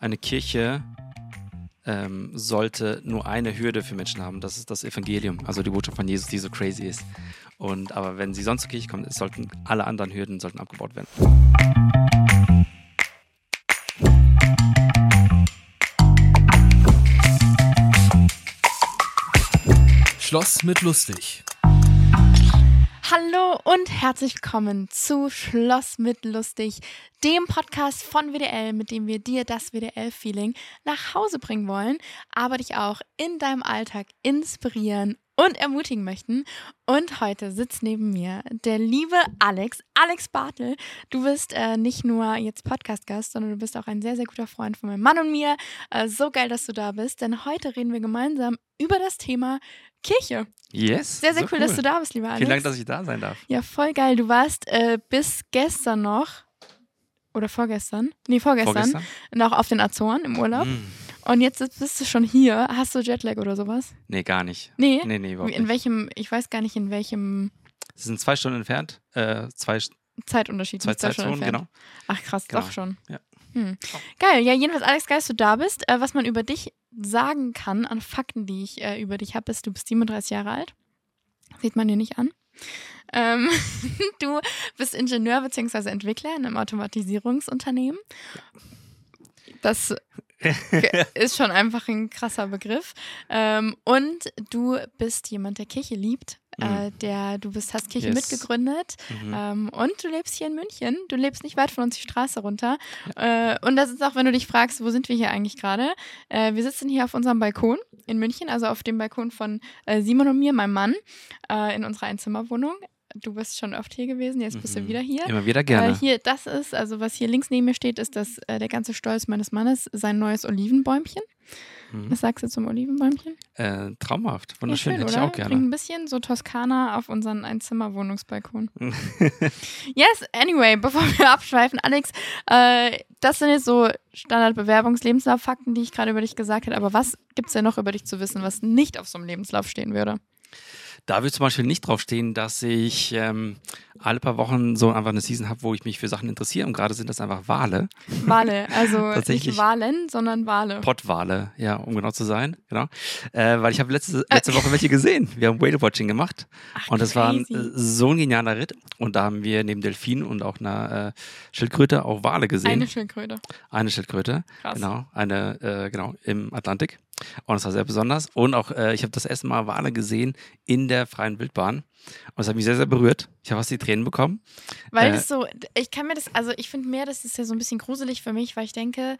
eine Kirche ähm, sollte nur eine Hürde für Menschen haben. Das ist das Evangelium, also die Botschaft von Jesus, die so crazy ist. Und aber wenn sie sonst zur Kirche kommen, sollten alle anderen Hürden sollten abgebaut werden. Schloss mit lustig. Hallo und herzlich willkommen zu Schloss mit Lustig, dem Podcast von WDL, mit dem wir dir das WDL-Feeling nach Hause bringen wollen, aber dich auch in deinem Alltag inspirieren und ermutigen möchten. Und heute sitzt neben mir der liebe Alex, Alex Bartel. Du bist äh, nicht nur jetzt Podcast-Gast, sondern du bist auch ein sehr, sehr guter Freund von meinem Mann und mir. Äh, so geil, dass du da bist, denn heute reden wir gemeinsam über das Thema Kirche. Yes. Sehr, sehr so cool, dass du da bist, lieber Alex. Vielen Dank, dass ich da sein darf. Ja, voll geil. Du warst äh, bis gestern noch, oder vorgestern, nee, vorgestern, Vorgestern? noch auf den Azoren im Urlaub. Mm. Und jetzt bist du schon hier. Hast du Jetlag oder sowas? Nee, gar nicht. Nee. Nee, nee, überhaupt in nicht. welchem, ich weiß gar nicht, in welchem Es sind zwei Stunden entfernt. Äh, zwei, Zeitunterschied. zwei Zeitzonen, entfernt. genau. Ach krass, Genau. doch schon. Ja. Hm. Geil, ja, jedenfalls, Alex, geil, dass du da bist. Äh, was man über dich sagen kann, an Fakten, die ich äh, über dich habe, ist, du bist 37 Jahre alt. Sieht man dir nicht an. Ähm, du bist Ingenieur bzw. Entwickler in einem Automatisierungsunternehmen. Das ist schon einfach ein krasser Begriff. Ähm, und du bist jemand, der Kirche liebt. Äh, der, du bist, hast Kirche Yes. mitgegründet. Mhm. Ähm, und du lebst hier in München. Du lebst nicht weit von uns die Straße runter. Äh, und das ist auch, wenn du dich fragst, wo sind wir hier eigentlich gerade? Äh, wir sitzen hier auf unserem Balkon in München, also auf dem Balkon von äh, Simon und mir, meinem Mann, äh, in unserer Einzimmerwohnung. Du bist schon oft hier gewesen, jetzt bist du Mhm. wieder hier. Immer wieder gerne. Äh, hier, das ist, also was hier links neben mir steht, ist das, äh, der ganze Stolz meines Mannes, sein neues Olivenbäumchen. Mhm. Was sagst du zum Olivenbäumchen? Äh, traumhaft. Wunderschön. Ja, schön, Hätte ich auch Bringt gerne. ein bisschen so Toskana auf unseren Einzimmerwohnungsbalkon. yes, anyway, bevor wir abschweifen, Alex, äh, das sind jetzt so Standard-Bewerbungs-Lebenslauffakten, die ich gerade über dich gesagt habe. Aber was gibt es denn noch über dich zu wissen, was nicht auf so einem Lebenslauf stehen würde? Da wird zum Beispiel nicht draufstehen, dass ich ähm, alle paar Wochen so einfach eine Season habe, wo ich mich für Sachen interessiere. Und gerade sind das einfach Wale, Wale, also nicht Wahlen, sondern Wale. Pottwale, ja, um genau zu sein. Genau. Äh, weil ich habe letzte, letzte Woche welche gesehen. Wir haben Whale Watching gemacht. Ach, Und das war ein, crazy. äh, so ein genialer Ritt. Und da haben wir neben Delfinen und auch einer äh, Schildkröte auch Wale gesehen. Eine Schildkröte. Eine Schildkröte, Krass. genau, eine, äh, genau, im Atlantik. Und das war sehr besonders. Und auch, äh, ich habe das erste Mal Wale gesehen in der freien Wildbahn. Und das hat mich sehr, sehr berührt. Ich habe fast die Tränen bekommen. Weil Äh, das so, ich kann mir das, also ich finde mehr, das ist ja so ein bisschen gruselig für mich, weil ich denke,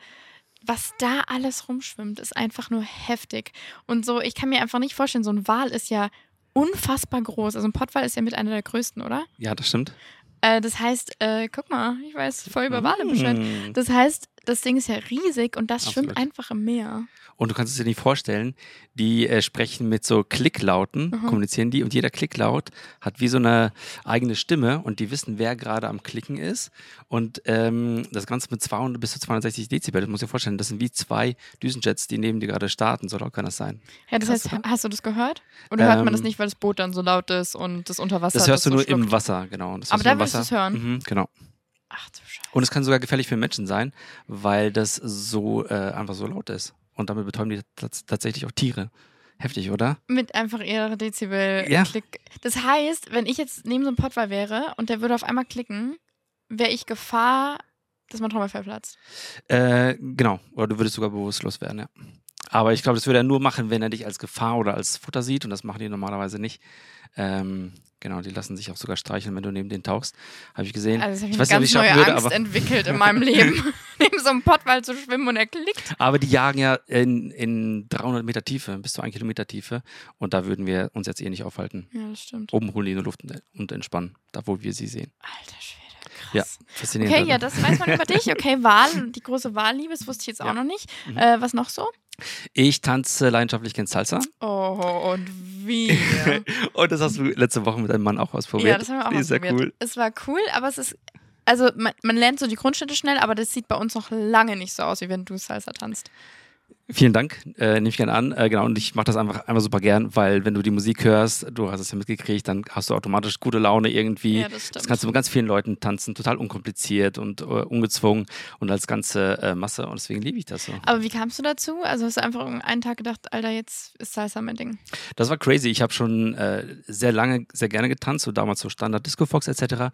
was da alles rumschwimmt, ist einfach nur heftig. Und so, ich kann mir einfach nicht vorstellen, so ein Wal ist ja unfassbar groß. Also ein Pottwal ist ja mit einer der größten, oder? Ja, das stimmt. Äh, das heißt, äh, guck mal, ich weiß voll über Wale Bescheid. Das heißt, das Ding ist ja riesig und das schwimmt Absolut. einfach im Meer. Und du kannst es dir nicht vorstellen, die äh, sprechen mit so Klicklauten, Mhm. kommunizieren die. Und jeder Klicklaut hat wie so eine eigene Stimme und die wissen, wer gerade am Klicken ist. Und ähm, das Ganze mit 200 bis zu 260 Dezibel, das muss ich dir vorstellen, das sind wie zwei Düsenjets, die neben dir gerade starten. So laut kann das sein. Ja, das Krass, heißt, oder? hast du das gehört? Oder hört man das Ähm, nicht, weil das Boot dann so laut ist und das unter Wasser Das hörst du so nur schluckt? im Wasser, genau. Das Aber du da würdest du es hören? Mhm, genau. Ach du Scheiße. Und es kann sogar gefährlich für Menschen sein, weil das so äh, einfach so laut ist. Und damit betäuben die tats tatsächlich auch Tiere. Heftig, oder? Mit einfach ihrer Dezibel Ja. Das heißt, wenn ich jetzt neben so einem Pottwal wäre und der würde auf einmal klicken, wäre ich Gefahr, dass mein Trommelfell platzt. Äh, genau. Oder du würdest sogar bewusstlos werden, ja. Aber ich glaube, das würde er nur machen, wenn er dich als Gefahr oder als Futter sieht. Und das machen die normalerweise nicht. Ähm, genau, die lassen sich auch sogar streicheln, wenn du neben denen tauchst. Habe ich gesehen. Also das ich habe weiß ich, eine nicht, ganz ob ich neue würde, Angst aber, entwickelt in meinem Leben, neben so einem Pottwal zu schwimmen und er klickt. aber die jagen ja in, in 300 Meter Tiefe, bis zu 1 Kilometer Tiefe. Und da würden wir uns jetzt eh nicht aufhalten. Ja, das stimmt. Oben holen die in die Luft und- entspannen, da wo wir sie sehen. Alter Schwede. Ja, faszinierend. Okay, ja, das weiß man über dich. Okay, Wahl, die große Wahlliebe, das wusste ich jetzt auch Ja. noch nicht. Mhm. Äh, was noch so? Ich tanze leidenschaftlich gern Salsa. Oh, und wie? Und das hast du letzte Woche mit deinem Mann auch ausprobiert. Ja, das haben wir auch Die ist sehr ausprobiert. cool. Es war cool, aber es ist. Also, man, man lernt so die Grundschritte schnell, aber das sieht bei uns noch lange nicht so aus, wie wenn du Salsa tanzt. Vielen Dank, äh, nehme ich gerne an. Äh, genau, und ich mache das einfach, einfach super gern, weil wenn du die Musik hörst, du hast es ja mitgekriegt, dann hast du automatisch gute Laune irgendwie. Ja, das stimmt. kannst du mit ganz vielen Leuten tanzen, total unkompliziert und äh, ungezwungen und als ganze äh, Masse. Und deswegen liebe ich das so. Aber wie kamst du dazu? Also hast du einfach einen Tag gedacht, Alter, jetzt ist Salsa mein Ding. Das war crazy. Ich habe schon äh, sehr lange, sehr gerne getanzt, so damals so Standard Disco Fox etc.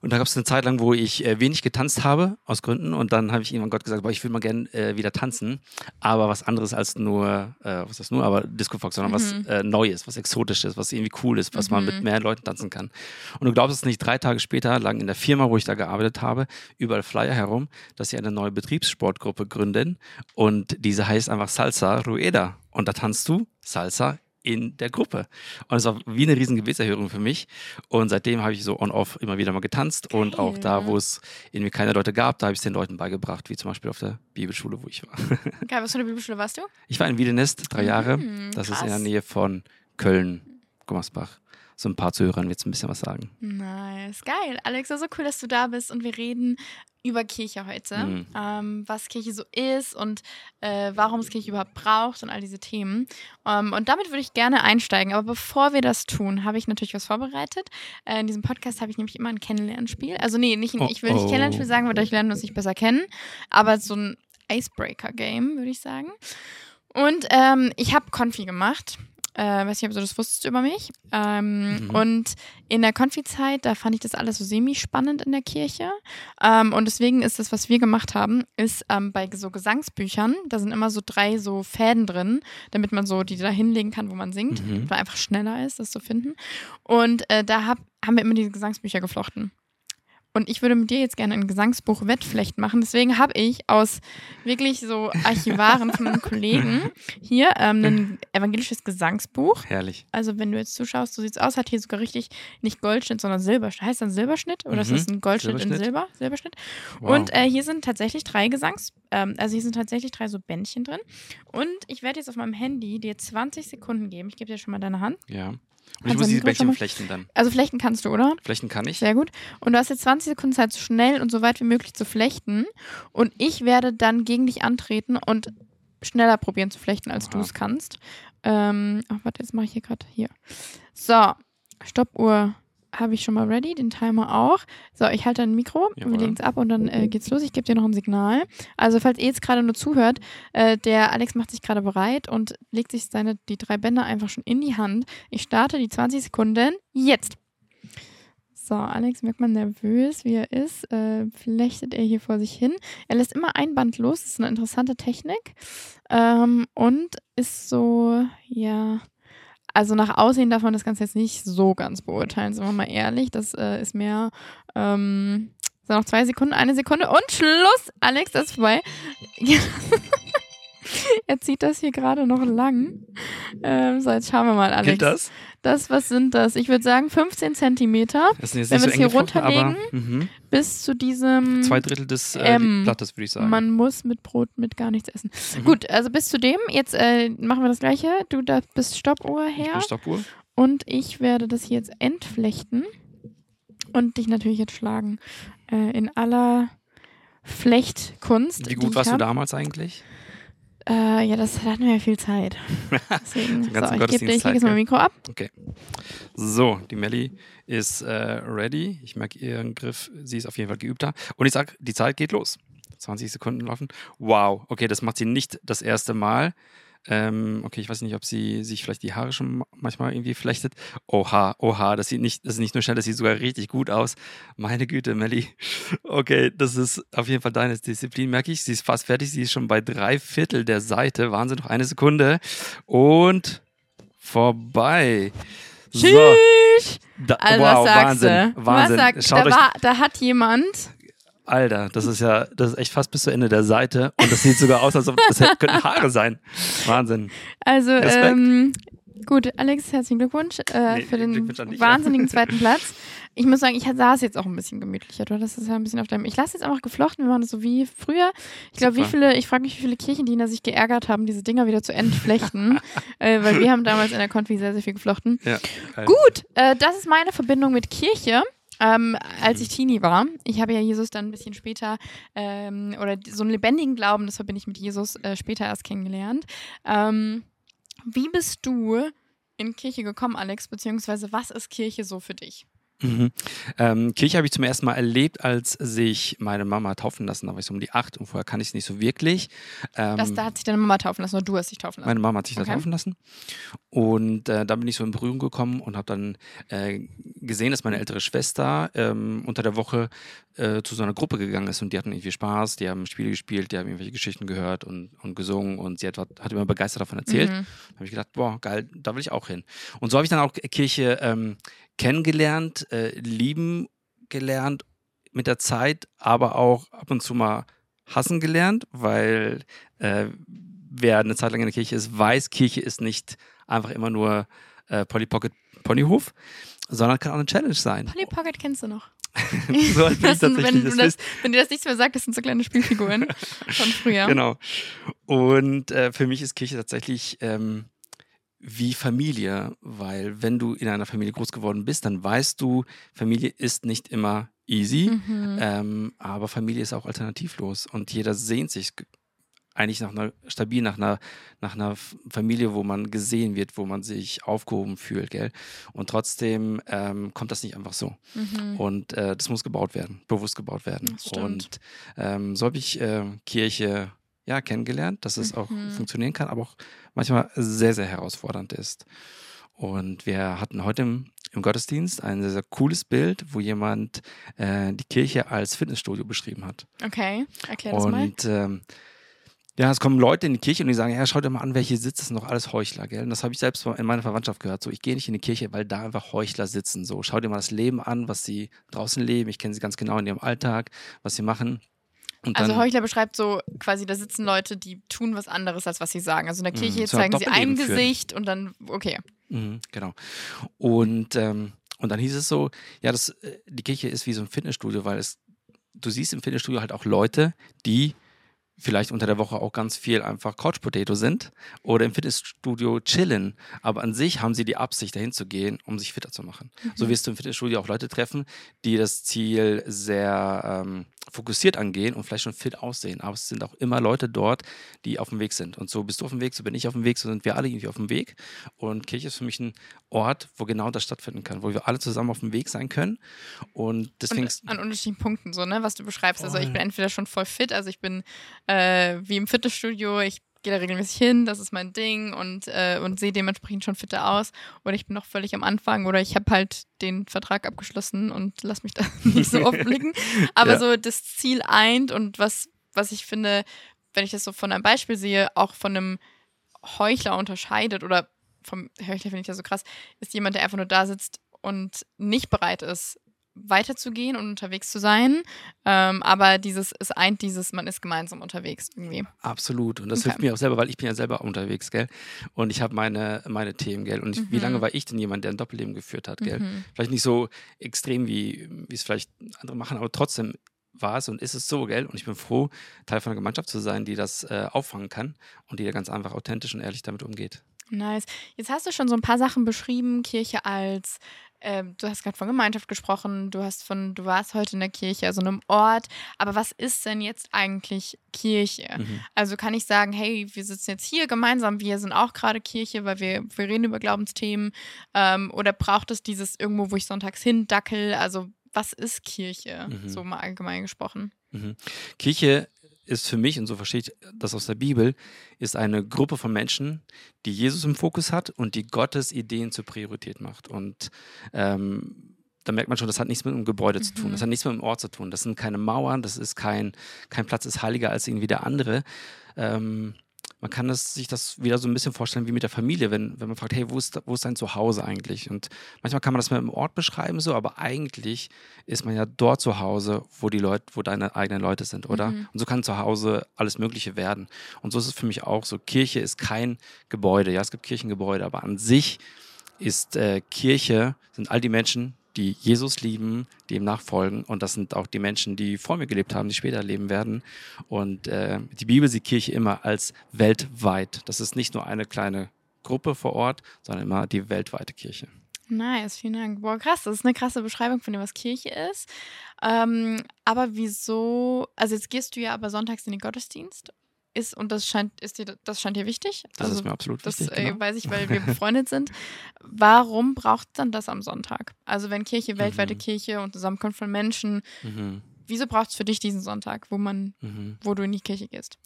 Und da gab es eine Zeit lang, wo ich äh, wenig getanzt habe, aus Gründen. Und dann habe ich irgendwann Gott gesagt, boah, ich will mal gerne äh, wieder tanzen. Aber was anderes als nur, äh, was ist nur, aber Disco Fox, sondern was äh, Neues, was Exotisches, was irgendwie cool ist, was man mit mehr Leuten tanzen kann. Und du glaubst es nicht, drei Tage später lagen in der Firma, wo ich da gearbeitet habe, überall Flyer herum, dass sie eine neue Betriebssportgruppe gründen. Und diese heißt einfach Salsa Rueda. Und da tanzt du Salsa in der Gruppe. Und es war wie eine riesen Gebetserhörung für mich. Und seitdem habe ich so on-off immer wieder mal getanzt. Und auch da, wo es irgendwie keine Leute gab, da habe ich es den Leuten beigebracht, wie zum Beispiel auf der Bibelschule, wo ich war. Geil, was für eine Bibelschule warst du? Ich war in Wiedenest drei Jahre. Das ist in der. Nähe von Köln, Gummersbach. So ein paar Zuhörern wird ein bisschen was sagen. Nice, geil. Alex, so cool, dass du da bist und wir reden über Kirche heute. Mhm. Ähm, was Kirche so ist und äh, warum es Kirche überhaupt braucht und all diese Themen. Ähm, und damit würde ich gerne einsteigen. Aber bevor wir das tun, habe ich natürlich was vorbereitet. Äh, in diesem Podcast habe ich nämlich immer ein Kennenlernspiel. Also nee, nicht, ein- Oh, ich will nicht oh. Kennenlernspiel sagen, weil dadurch lernen wir uns nicht besser kennen. Aber so ein Icebreaker-Game, würde ich sagen. Und ähm, ich habe Konfi gemacht. Äh, weiß nicht, ob du das wusstest über mich. Ähm, Mhm. Und in der Konfi-Zeit, da fand ich das alles so semi-spannend in der Kirche. Ähm, und deswegen ist das, was wir gemacht haben, ist ähm, bei so Gesangsbüchern, da sind immer so drei so Fäden drin, damit man so die da hinlegen kann, wo man singt, Mhm. weil einfach schneller ist, das zu finden. Und äh, da hab, haben wir immer diese Gesangsbücher geflochten. Und ich würde mit dir jetzt gerne ein Gesangsbuch Wettflecht machen. Deswegen habe ich aus wirklich so Archivaren von einem Kollegen hier ähm, ein evangelisches Gesangsbuch. Herrlich. Also wenn du jetzt zuschaust, so sieht's aus, hat hier sogar richtig nicht Goldschnitt, sondern Silberschnitt. Heißt dann Silberschnitt oder ist Mhm. das ein Goldschnitt in Silberschnitt. Silber? Silberschnitt. Wow. Und äh, hier sind tatsächlich drei Gesangs, ähm, also hier sind tatsächlich drei so Bändchen drin. Und ich werde jetzt auf meinem Handy dir 20 Sekunden geben. Ich gebe dir schon mal deine Hand. ja. Und ich muss diese mal- flechten dann. Also flechten kannst du, oder? Flechten kann ich. Sehr gut. Und du hast jetzt 20 Sekunden Zeit, so schnell und so weit wie möglich zu flechten. Und ich werde dann gegen dich antreten und schneller probieren zu flechten, als du es kannst. Ähm, ach, warte, jetzt mache ich hier gerade hier. So, Stoppuhr habe ich schon mal ready, den Timer auch. So, ich halte ein Mikro, wir Jawohl. legen es ab und dann äh, geht's los. Ich gebe dir noch ein Signal. Also, falls ihr jetzt gerade nur zuhört, äh, der Alex macht sich gerade bereit und legt sich seine, die drei Bänder einfach schon in die Hand. Ich starte die 20 Sekunden jetzt. So, Alex merkt man nervös, wie er ist. Äh, flechtet er hier vor sich hin. Er lässt immer ein Band los. Das ist eine interessante Technik. Ähm, und ist so, ja. Also nach Aussehen darf man das Ganze jetzt nicht so ganz beurteilen, sind wir mal ehrlich. Das äh, ist mehr. Ähm, so, noch zwei Sekunden, eine Sekunde und Schluss! Alex, das ist vorbei. er zieht das hier gerade noch lang. Ähm, so, jetzt schauen wir mal, Alex. Gilt das? Das, was sind das? Ich würde sagen 15 Zentimeter Das ist jetzt Wenn so wir es hier geflochten, aber runterlegen, mhm. bis zu diesem. zwei Drittel des äh, Ähm, Blattes, würde ich sagen. Man muss mit Brot mit gar nichts essen. Mhm. Gut, also bis zu dem. Jetzt äh, machen wir das gleiche. Du da bist Stoppuhr Ich her. bin Stoppuhr. Und ich werde das hier jetzt entflechten. Und dich natürlich jetzt schlagen. Äh, in aller Flechtkunst. Wie gut ich warst du hab. damals eigentlich? Äh, ja, das da hatten wir ja viel Zeit. Deswegen. So, ich gebe dir ich Gottesdienst leg jetzt gell? Mikro ab. So, die Melli ist äh, ready. Ich merke ihren Griff. Sie ist auf jeden Fall geübter. Und ich sag, die Zeit geht los. 20 Sekunden laufen. Wow. Okay, das macht sie nicht das erste Mal. Ähm, okay, ich weiß nicht, ob sie sich vielleicht die Haare schon manchmal irgendwie flechtet. Oha, oha, das sieht nicht, das ist nicht nur schnell, das sieht sogar richtig gut aus. Meine Güte, Melli. Okay, das ist auf jeden Fall deine Disziplin, merke ich. Sie ist fast fertig. Sie ist schon bei drei Viertel der Seite. Wahnsinn, noch eine Sekunde. Und vorbei. So. Tschüss! Da, Also wow, was sagst Wahnsinn, du? Wahnsinn. Was sagt, da, war, da hat jemand Alter, das ist ja, das ist echt fast bis zu Ende der Seite und das sieht sogar aus, als ob das könnten Haare sein. Wahnsinn. Also, Respekt. ähm, gut, Alex, herzlichen Glückwunsch äh, Nee, für den Glückwunsch wahnsinnigen zweiten Platz. Ich muss sagen, ich saß jetzt auch ein bisschen gemütlicher. Du hattest das ja ein bisschen auf deinem. Ich lasse jetzt einfach geflochten. Wir machen das so wie früher. Ich glaube, wie viele, ich frage mich, wie viele Kirchendiener sich geärgert haben, diese Dinger wieder zu entflechten. äh, weil wir haben damals in der Konfi sehr, sehr viel geflochten. Ja. Gut, äh, das ist meine Verbindung mit Kirche. Ähm, als ich Teenie war, ich habe ja Jesus dann ein bisschen später ähm, oder so einen lebendigen Glauben, das verbinde ich mit Jesus äh, später erst kennengelernt. Ähm, wie bist du in Kirche gekommen, Alex? Beziehungsweise was ist Kirche so für dich? Mhm. Ähm, Kirche habe ich zum ersten Mal erlebt, als sich meine Mama taufen lassen. Da war ich so um die acht und vorher kann ich es nicht so wirklich. Ähm, das, da hat sich deine Mama taufen lassen oder du hast dich taufen lassen? Meine Mama hat sich okay. da taufen lassen. Und äh, da bin ich so in Berührung gekommen und habe dann äh, gesehen, dass meine ältere Schwester ähm, unter der Woche äh, zu so einer Gruppe gegangen ist und die hatten irgendwie Spaß, die haben Spiele gespielt, die haben irgendwelche Geschichten gehört und, und gesungen und sie hat, hat immer begeistert davon erzählt. Mhm. Da habe ich gedacht, boah, geil, da will ich auch hin. Und so habe ich dann auch Kirche ähm, kennengelernt, äh, lieben gelernt mit der Zeit, aber auch ab und zu mal hassen gelernt, weil äh, wer eine Zeit lang in der Kirche ist, weiß, Kirche ist nicht einfach immer nur äh, Polly Pocket Ponyhof, sondern kann auch eine Challenge sein. Polly Pocket kennst du noch? so das sind, wenn, das das, wenn dir das nichts mehr sagt, das sind so kleine Spielfiguren von früher. Genau. Und äh, für mich ist Kirche tatsächlich ähm, wie Familie, weil wenn du in einer Familie groß geworden bist, dann weißt du, Familie ist nicht immer easy, mhm. ähm, aber Familie ist auch alternativlos und jeder sehnt sich eigentlich nach einer stabil nach einer nach einer Familie, wo man gesehen wird, wo man sich aufgehoben fühlt, gell? Und trotzdem ähm, kommt das nicht einfach so. Mhm. Und äh, das muss gebaut werden, bewusst gebaut werden. Und ähm, so habe ich äh, Kirche ja, kennengelernt, dass es mhm. auch funktionieren kann, aber auch manchmal sehr, sehr herausfordernd ist. Und wir hatten heute im, im Gottesdienst ein sehr, sehr cooles Bild, wo jemand äh, die Kirche als Fitnessstudio beschrieben hat. Okay, erklär das und, mal. Und ähm, ja, es kommen Leute in die Kirche und die sagen, ja, schau dir mal an, welche sitzen, sind doch alles Heuchler, gell? Und das habe ich selbst in meiner Verwandtschaft gehört. So, ich gehe nicht in die Kirche, weil da einfach Heuchler sitzen. So, schau dir mal das Leben an, was sie draußen leben. Ich kenne sie ganz genau in ihrem Alltag, was sie machen. Und also Heuchler beschreibt so quasi, da sitzen Leute, die tun was anderes, als was sie sagen. Also in der mhm, Kirche mh, zeigen sie ein Gesicht und dann, okay. Mhm, genau. Und, ähm, und dann hieß es so, ja, das, äh, die Kirche ist wie so ein Fitnessstudio, weil es, du siehst im Fitnessstudio halt auch Leute, die vielleicht unter der Woche auch ganz viel einfach Couch Potato sind oder im Fitnessstudio chillen. Aber an sich haben sie die Absicht, dahin zu gehen, um sich fitter zu machen. Mhm. So wirst du im Fitnessstudio auch Leute treffen, die das Ziel sehr ähm, fokussiert angehen und vielleicht schon fit aussehen. Aber es sind auch immer Leute dort, die auf dem Weg sind. Und so bist du auf dem Weg, so bin ich auf dem Weg, so sind wir alle irgendwie auf dem Weg. Und Kirche ist für mich ein Ort, wo genau das stattfinden kann, wo wir alle zusammen auf dem Weg sein können. Und deswegen. Und an unterschiedlichen Punkten, so, ne, was du beschreibst. Voll. Also ich bin entweder schon voll fit, also ich bin äh, wie im Fitnessstudio, ich gehe da regelmäßig hin, das ist mein Ding und, äh, und sehe dementsprechend schon fitter aus. Oder ich bin noch völlig am Anfang oder ich habe halt den Vertrag abgeschlossen und lass mich da nicht so oft blicken. Aber ja. so das Ziel eint und was, was ich finde, wenn ich das so von einem Beispiel sehe, auch von einem Heuchler unterscheidet oder vom Heuchler finde ich das so krass, ist jemand, der einfach nur da sitzt und nicht bereit ist, weiterzugehen und unterwegs zu sein. Ähm, aber dieses, es eint dieses, man ist gemeinsam unterwegs irgendwie. Absolut. Und das okay. hilft mir auch selber, weil ich bin ja selber unterwegs, gell? Und ich habe meine, meine Themen, gell? Und ich, mhm. wie lange war ich denn jemand, der ein Doppelleben geführt hat, gell? Mhm. Vielleicht nicht so extrem, wie, wie es vielleicht andere machen, aber trotzdem war es und ist es so, gell? Und ich bin froh, Teil von einer Gemeinschaft zu sein, die das äh, auffangen kann und die da ganz einfach authentisch und ehrlich damit umgeht. Nice. Jetzt hast du schon so ein paar Sachen beschrieben, Kirche als ähm, du hast gerade von Gemeinschaft gesprochen, du hast von, du warst heute in der Kirche, also einem Ort. Aber was ist denn jetzt eigentlich Kirche? Mhm. Also kann ich sagen, hey, wir sitzen jetzt hier gemeinsam, wir sind auch gerade Kirche, weil wir, wir reden über Glaubensthemen. Ähm, oder braucht es dieses irgendwo, wo ich sonntags hindackel? Also was ist Kirche, mhm. so mal allgemein gesprochen? Mhm. Kirche ist für mich, und so verstehe ich das aus der Bibel, ist eine Gruppe von Menschen, die Jesus im Fokus hat und die Gottes Ideen zur Priorität macht. Und ähm, da merkt man schon, das hat nichts mit einem Gebäude mhm. zu tun, das mhm. hat nichts mit einem Ort zu tun. Das sind keine Mauern, das ist kein, kein Platz ist heiliger als irgendwie der andere. Ähm, man kann das, sich das wieder so ein bisschen vorstellen wie mit der Familie, wenn, wenn man fragt, hey, wo ist, wo ist dein Zuhause eigentlich? Und manchmal kann man das mit einem Ort beschreiben, so, aber eigentlich ist man ja dort zu Hause, wo die Leute, wo deine eigenen Leute sind, oder? Mhm. Und so kann zu Hause alles Mögliche werden. Und so ist es für mich auch so. Kirche ist kein Gebäude. Ja, es gibt Kirchengebäude, aber an sich ist äh, Kirche, sind all die Menschen, die Jesus lieben, die ihm nachfolgen. Und das sind auch die Menschen, die vor mir gelebt haben, die später leben werden. Und äh, die Bibel sieht Kirche immer als weltweit. Das ist nicht nur eine kleine Gruppe vor Ort, sondern immer die weltweite Kirche. Nice, vielen Dank. Boah, krass, das ist eine krasse Beschreibung von dem, was Kirche ist. Ähm, aber wieso, also jetzt gehst du ja aber sonntags in den Gottesdienst ist, und das scheint, ist dir, das scheint dir wichtig. Das also, ist mir absolut das wichtig. äh, genau. weiß ich, weil wir befreundet sind. Warum braucht dann das am Sonntag? Also wenn Kirche, weltweite Mhm. Kirche und Zusammenkunft von Menschen, Mhm. wieso braucht es für dich diesen Sonntag, wo man, Mhm. wo du in die Kirche gehst?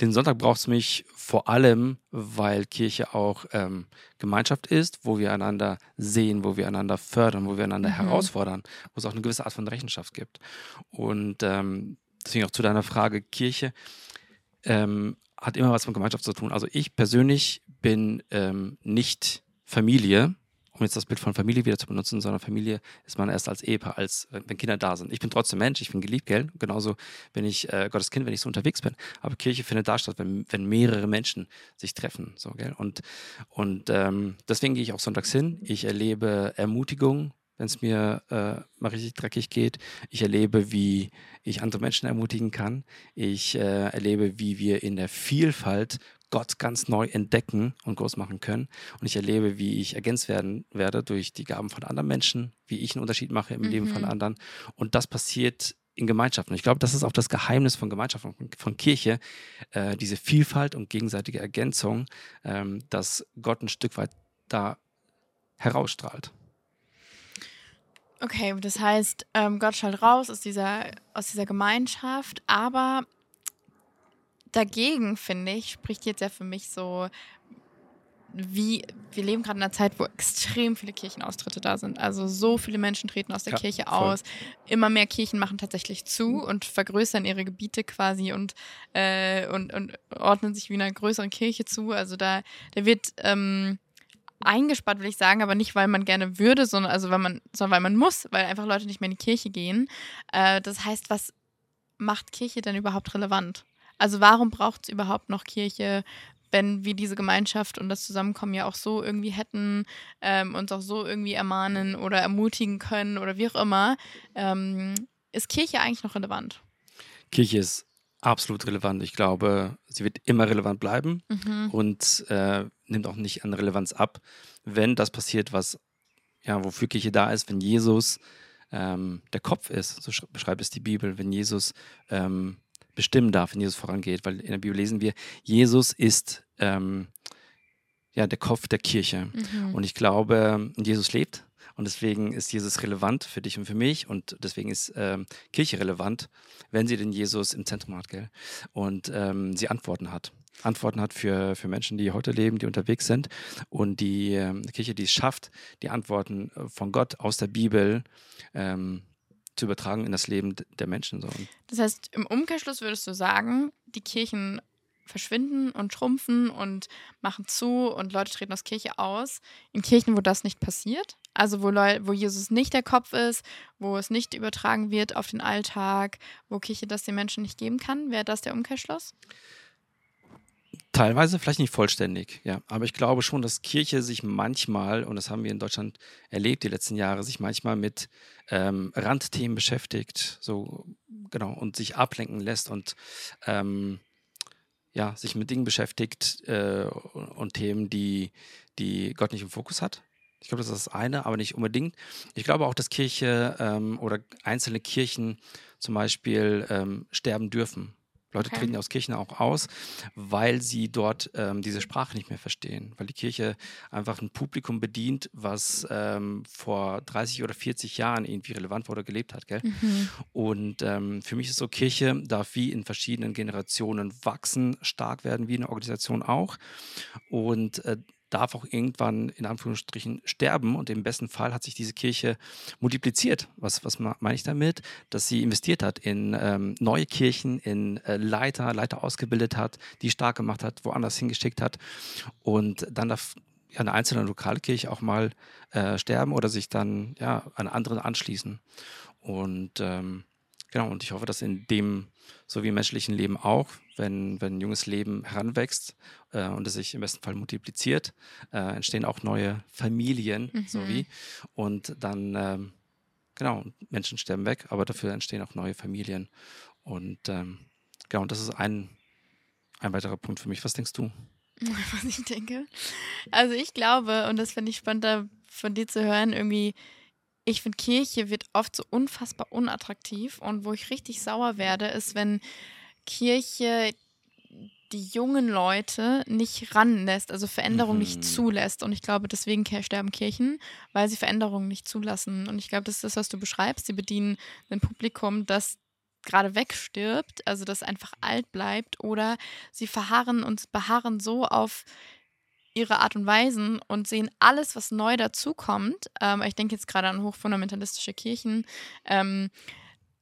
Den Sonntag braucht es mich vor allem, weil Kirche auch ähm, Gemeinschaft ist, wo wir einander sehen, wo wir einander fördern, wo wir einander Mhm. herausfordern, wo es auch eine gewisse Art von Rechenschaft gibt. Und ähm, deswegen auch zu deiner Frage, Kirche ähm, hat immer was mit Gemeinschaft zu tun. Also ich persönlich bin ähm, nicht Familie, um jetzt das Bild von Familie wieder zu benutzen, sondern Familie ist man erst als Ehepaar, als wenn wenn Kinder da sind. Ich bin trotzdem Mensch, ich bin geliebt, gell? Genauso bin ich äh, Gottes Kind, wenn ich so unterwegs bin. Aber Kirche findet da statt, wenn, wenn mehrere Menschen sich treffen. So, gell? Und, und ähm, deswegen gehe ich auch sonntags hin. Ich erlebe Ermutigung, wenn es mir äh, mal richtig dreckig geht. Ich erlebe, wie ich andere Menschen ermutigen kann. Ich äh, erlebe, wie wir in der Vielfalt Gott ganz neu entdecken und groß machen können. Und ich erlebe, wie ich ergänzt werden werde durch die Gaben von anderen Menschen, wie ich einen Unterschied mache im Leben von Mhm. anderen. Und das passiert in Gemeinschaften. Ich glaube, das ist auch das Geheimnis von Gemeinschaft, von, von Kirche, äh, diese Vielfalt und gegenseitige Ergänzung, ähm, dass Gott ein Stück weit da herausstrahlt. Okay, das heißt, ähm, Gott schallt raus aus dieser, aus dieser Gemeinschaft, aber dagegen, finde ich, spricht jetzt ja für mich so, wie wir leben gerade in einer Zeit, wo extrem viele Kirchenaustritte da sind. Also so viele Menschen treten aus der Ja, Kirche voll. aus. Immer mehr Kirchen machen tatsächlich zu und vergrößern ihre Gebiete quasi und, äh, und, und ordnen sich wie einer größeren Kirche zu. Also da, da wird ähm, eingespart, will ich sagen, aber nicht, weil man gerne würde, sondern also weil man, sondern weil man muss, weil einfach Leute nicht mehr in die Kirche gehen. Äh, das heißt, was macht Kirche denn überhaupt relevant? Also warum braucht es überhaupt noch Kirche, wenn wir diese Gemeinschaft und das Zusammenkommen ja auch so irgendwie hätten, ähm, uns auch so irgendwie ermahnen oder ermutigen können oder wie auch immer, ähm, ist Kirche eigentlich noch relevant? Kirche ist absolut relevant. Ich glaube, sie wird immer relevant bleiben Mhm. und äh, nimmt auch nicht an Relevanz ab, wenn das passiert, was ja, wofür Kirche da ist, wenn Jesus ähm, der Kopf ist, so sch- beschreibt es die Bibel, wenn Jesus ähm, bestimmen darf, wenn Jesus vorangeht, weil in der Bibel lesen wir, Jesus ist ähm, ja der Kopf der Kirche. Mhm. Und ich glaube, Jesus lebt und deswegen ist Jesus relevant für dich und für mich und deswegen ist ähm, Kirche relevant, wenn sie den Jesus im Zentrum hat, gell? Und ähm, sie Antworten hat. Antworten hat für, für Menschen, die heute leben, die unterwegs sind und die ähm, Kirche, die es schafft, die Antworten von Gott aus der Bibel ähm, zu übertragen in das Leben der Menschen. So. Das heißt, im Umkehrschluss würdest du sagen, die Kirchen verschwinden und schrumpfen und machen zu und Leute treten aus Kirche aus. In Kirchen, wo das nicht passiert, also wo, Leu wo Jesus nicht der Kopf ist, wo es nicht übertragen wird auf den Alltag, wo Kirche das den Menschen nicht geben kann, wäre das der Umkehrschluss? Teilweise, vielleicht nicht vollständig, ja. Aber ich glaube schon, dass Kirche sich manchmal, und das haben wir in Deutschland erlebt die letzten Jahre, sich manchmal mit ähm, Randthemen beschäftigt, so genau, und sich ablenken lässt und ähm, ja, sich mit Dingen beschäftigt äh, und, Themen, die, die Gott nicht im Fokus hat. Ich glaube, das ist das eine, aber nicht unbedingt. Ich glaube auch, dass Kirche ähm, oder einzelne Kirchen zum Beispiel ähm, sterben dürfen. Leute Okay. treten aus Kirchen auch aus, weil sie dort ähm, diese Sprache nicht mehr verstehen. Weil die Kirche einfach ein Publikum bedient, was ähm, vor 30 oder 40 Jahren irgendwie relevant war oder gelebt hat. Gell? Und ähm, für mich ist so, Kirche darf wie in verschiedenen Generationen wachsen, stark werden, wie eine Organisation auch. Und äh, darf auch irgendwann in Anführungsstrichen sterben. Und im besten Fall hat sich diese Kirche multipliziert. Was, was meine ich damit? Dass sie investiert hat in ähm, neue Kirchen, in äh, Leiter, Leiter ausgebildet hat, die stark gemacht hat, woanders hingeschickt hat. Und dann darf eine einzelne lokale Kirche auch mal äh, sterben oder sich dann ja, an andere anschließen. Und ähm, genau, und ich hoffe, dass in dem, so wie im menschlichen Leben auch, wenn, wenn ein junges Leben heranwächst äh, und es sich im besten Fall multipliziert, äh, entstehen auch neue Familien, so Mhm. wie. Und dann, ähm, genau, Menschen sterben weg, aber dafür entstehen auch neue Familien. Und ähm, genau, und das ist ein, ein weiterer Punkt für mich. Was denkst du? was ich denke. Also ich glaube, und das finde ich spannend, da von dir zu hören, irgendwie, ich finde, Kirche wird oft so unfassbar unattraktiv. Und wo ich richtig sauer werde, ist, wenn Kirche die jungen Leute nicht ranlässt, also Veränderung Mhm. nicht zulässt. Und ich glaube, deswegen sterben Kirchen, weil sie Veränderungen nicht zulassen. Und ich glaube, das ist das, was du beschreibst. Sie bedienen ein Publikum, das gerade wegstirbt, also das einfach alt bleibt, oder sie verharren und beharren so auf ihre Art und Weisen und sehen alles, was neu dazukommt. Ähm, ich denke jetzt gerade an hochfundamentalistische Kirchen, ähm,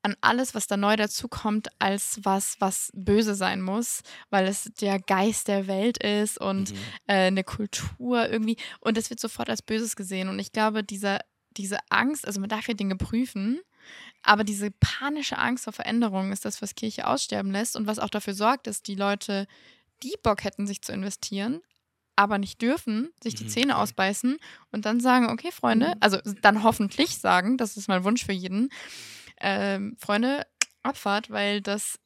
an alles, was da neu dazukommt, als was, was böse sein muss, weil es der Geist der Welt ist und Mhm. äh, eine Kultur irgendwie. Und das wird sofort als Böses gesehen. Und ich glaube, dieser, diese Angst, also man darf ja Dinge prüfen, aber diese panische Angst vor Veränderung ist das, was Kirche aussterben lässt und was auch dafür sorgt, dass die Leute, die Bock hätten, sich zu investieren, aber nicht dürfen, sich die Mhm, Zähne ausbeißen und dann sagen, okay, Freunde, also dann hoffentlich sagen, das ist mein Wunsch für jeden, ähm, Freunde, Abfahrt, weil das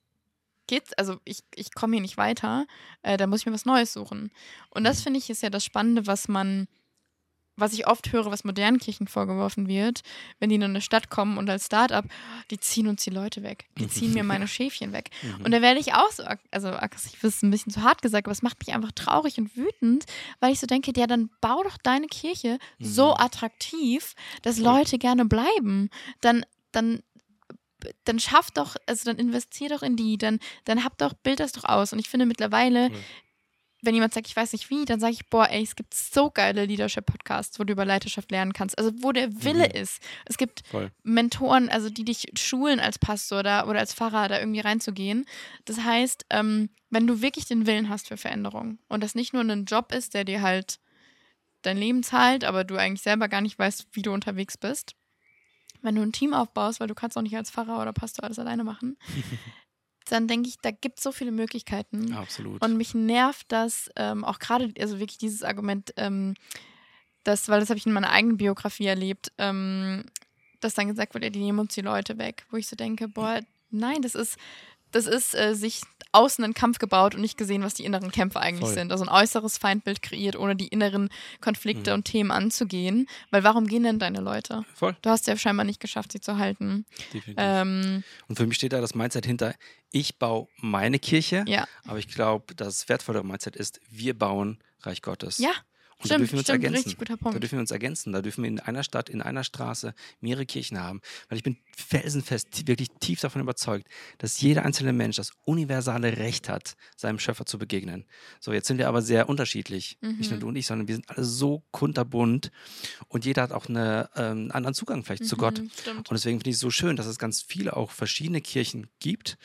geht, also ich, ich komme hier nicht weiter, äh, da muss ich mir was Neues suchen. Und das Mhm. finde ich ist ja das Spannende, was man, was ich oft höre, was modernen Kirchen vorgeworfen wird, wenn die in eine Stadt kommen und als Start-up, die ziehen uns die Leute weg, die ziehen mir meine Schäfchen weg. Mhm. Und da werde ich auch so, also aggressiv ist ein bisschen zu hart gesagt, aber es macht mich einfach traurig und wütend, weil ich so denke, ja, dann bau doch deine Kirche so Mhm. attraktiv, dass. Leute gerne bleiben. Dann, dann, dann schaff doch, also dann investier doch in die, dann, dann hab doch, bild das doch aus. Und ich finde mittlerweile, Voll. Wenn jemand sagt, ich weiß nicht wie, dann sage ich, boah, ey, es gibt so geile Leadership-Podcasts, wo du über Leiterschaft lernen kannst. Also wo der Wille Mhm. ist. Es gibt Voll. Mentoren, also die dich schulen als Pastor da, oder als Pfarrer da irgendwie reinzugehen. Das heißt, ähm, wenn du wirklich den Willen hast für Veränderung und das nicht nur ein Job ist, der dir halt dein Leben zahlt, aber du eigentlich selber gar nicht weißt, wie du unterwegs bist. Wenn du ein Team aufbaust, weil du kannst auch nicht als Pfarrer oder Pastor alles alleine machen, dann denke ich, da gibt es so viele Möglichkeiten. Absolut. Und mich nervt das ähm, auch gerade, also wirklich dieses Argument, ähm, das, weil das habe ich in meiner eigenen Biografie erlebt, ähm, dass dann gesagt wurde, ja, die nehmen uns die Leute weg, wo ich so denke, boah, nein, das ist, das ist äh, sich außen einen Kampf gebaut und nicht gesehen, was die inneren Kämpfe eigentlich Voll. sind. Also ein äußeres Feindbild kreiert, ohne die inneren Konflikte Mhm. und Themen anzugehen. Weil warum gehen denn deine Leute? Voll, Du hast ja scheinbar nicht geschafft, sie zu halten. definitiv. Ähm, Und für mich steht da das Mindset hinter, ich baue meine Kirche, ja, aber ich glaube, das wertvollere Mindset ist, wir bauen Reich Gottes. ja, Und da stimmt, dürfen wir uns stimmt, ergänzen. richtig guter Da Punkt. dürfen wir uns ergänzen. Da dürfen wir in einer Stadt, in einer Straße mehrere Kirchen haben. Weil ich bin felsenfest, wirklich tief davon überzeugt, dass jeder einzelne Mensch das universale Recht hat, seinem Schöpfer zu begegnen. So, jetzt sind wir aber sehr unterschiedlich. Nicht nur Mhm. du und ich, sondern wir sind alle so kunterbunt und jeder hat auch eine, ähm, einen anderen Zugang vielleicht zu Gott. Mhm, Stimmt. Und deswegen finde ich es so schön, dass es ganz viele auch verschiedene Kirchen gibt,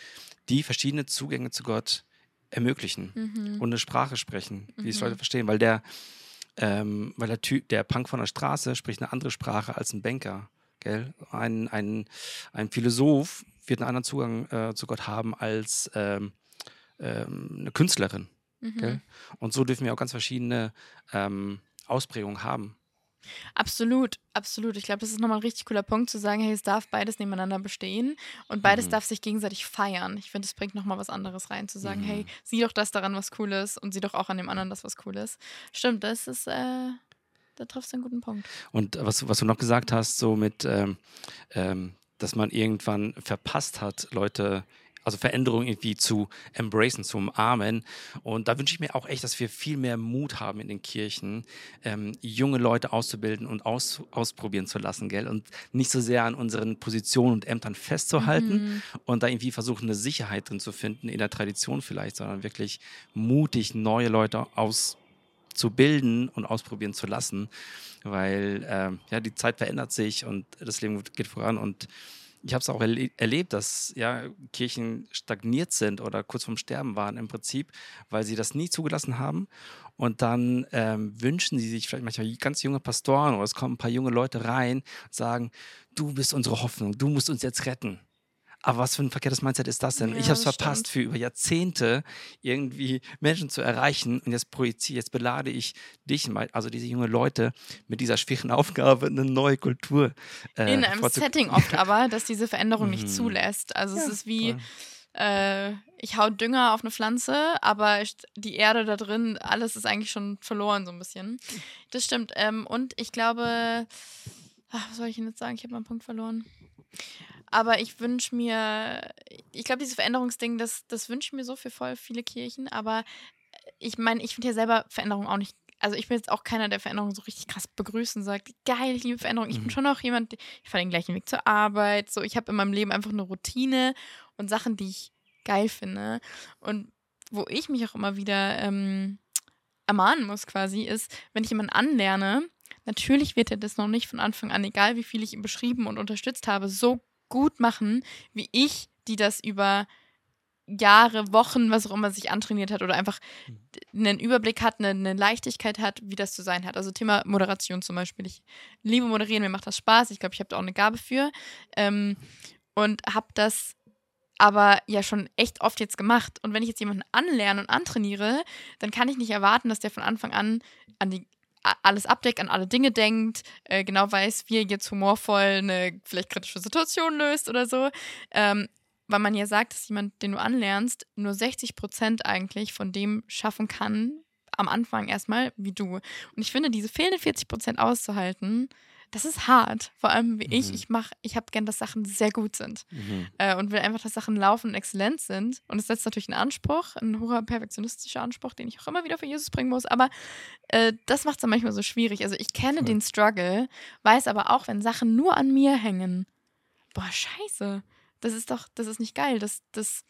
die verschiedene Zugänge zu Gott ermöglichen Mhm. und eine Sprache sprechen, wie es Mhm. Leute verstehen, weil der, ähm, weil der Typ, der Punk von der Straße spricht eine andere Sprache als ein Banker, gell? Ein, ein, ein Philosoph wird einen anderen Zugang äh, zu Gott haben als ähm, ähm, eine Künstlerin, Mhm. Und so dürfen wir auch ganz verschiedene ähm, Ausprägungen haben. Absolut, absolut. Ich glaube, das ist nochmal ein richtig cooler Punkt zu sagen, hey, es darf beides nebeneinander bestehen und beides Mhm. darf sich gegenseitig feiern. Ich finde, es bringt nochmal was anderes rein, zu sagen, Mhm. hey, sieh doch das daran, was cool ist und sieh doch auch an dem anderen das, was cool ist. Stimmt, das ist, äh, da triffst du einen guten Punkt. Und was, was du noch gesagt hast, so mit, ähm, ähm, dass man irgendwann verpasst hat, Leute, also Veränderungen irgendwie zu embracen, zu umarmen. Und da wünsche ich mir auch echt, dass wir viel mehr Mut haben in den Kirchen, ähm, junge Leute auszubilden und aus, ausprobieren zu lassen, gell? Und nicht so sehr an unseren Positionen und Ämtern festzuhalten Mhm. und da irgendwie versuchen, eine Sicherheit drin zu finden, in der Tradition vielleicht, sondern wirklich mutig neue Leute auszubilden und ausprobieren zu lassen, weil ähm, ja die Zeit verändert sich und das Leben geht voran und ich habe es auch erle erlebt, dass ja Kirchen stagniert sind oder kurz vorm Sterben waren im Prinzip, weil sie das nie zugelassen haben. Und dann ähm, wünschen sie sich vielleicht manchmal ganz junge Pastoren oder es kommen ein paar junge Leute rein und sagen, du bist unsere Hoffnung, du musst uns jetzt retten. Aber was für ein verkehrtes Mindset ist das denn? Ja, ich habe es verpasst, stimmt. für über Jahrzehnte irgendwie Menschen zu erreichen und jetzt projiziere, jetzt belade ich dich, also diese junge Leute, mit dieser schweren Aufgabe, eine neue Kultur äh, In einem Setting oft aber, dass diese Veränderung nicht Mhm. zulässt. Also es Ja, ist wie, voll. äh, ich hau Dünger auf eine Pflanze, aber die Erde da drin, alles ist eigentlich schon verloren, so ein bisschen. Das stimmt. Ähm, und ich glaube, ach, was soll ich denn jetzt sagen? Ich habe meinen Punkt verloren. Aber ich wünsche mir, ich glaube, dieses Veränderungsding, das, das wünsche ich mir so für voll viele Kirchen. Aber ich meine, ich finde ja selber Veränderung auch nicht. Also ich bin jetzt auch keiner, der Veränderung so richtig krass begrüßen sagt, geil, ich liebe Veränderung. Ich bin Mhm. schon auch jemand, ich fahre den gleichen Weg zur Arbeit. So, ich habe in meinem Leben einfach eine Routine und Sachen, die ich geil finde. Und wo ich mich auch immer wieder ähm, ermahnen muss, quasi, ist, wenn ich jemanden anlerne, natürlich wird er das noch nicht von Anfang an, egal wie viel ich ihm beschrieben und unterstützt habe, so gut machen, wie ich, die das über Jahre, Wochen, was auch immer sich antrainiert hat oder einfach einen Überblick hat, eine, eine Leichtigkeit hat, wie das zu sein hat. Also Thema Moderation zum Beispiel. Ich liebe moderieren, mir macht das Spaß. Ich glaube, ich habe da auch eine Gabe für. Ähm, und habe das aber ja schon echt oft jetzt gemacht. Und wenn ich jetzt jemanden anlerne und antrainiere, dann kann ich nicht erwarten, dass der von Anfang an an die alles abdeckt, an alle Dinge denkt, äh, genau weiß, wie er jetzt humorvoll eine vielleicht kritische Situation löst oder so. Ähm, weil man ja sagt, dass jemand, den du anlernst, nur 60 Prozent eigentlich von dem schaffen kann, am Anfang erstmal, wie du. Und ich finde, diese fehlenden 40 Prozent auszuhalten, das ist hart. Vor allem wie ich. Mhm. Ich mach, ich habe gern, dass Sachen sehr gut sind. Mhm. Äh, und will einfach, dass Sachen laufen und exzellent sind. Und es setzt natürlich einen Anspruch, ein hoher perfektionistischer Anspruch, den ich auch immer wieder für Jesus bringen muss. Aber äh, das macht es dann manchmal so schwierig. Also ich kenne Voll. den Struggle, weiß aber auch, wenn Sachen nur an mir hängen, boah, scheiße. Das ist doch, das ist nicht geil. Das, das,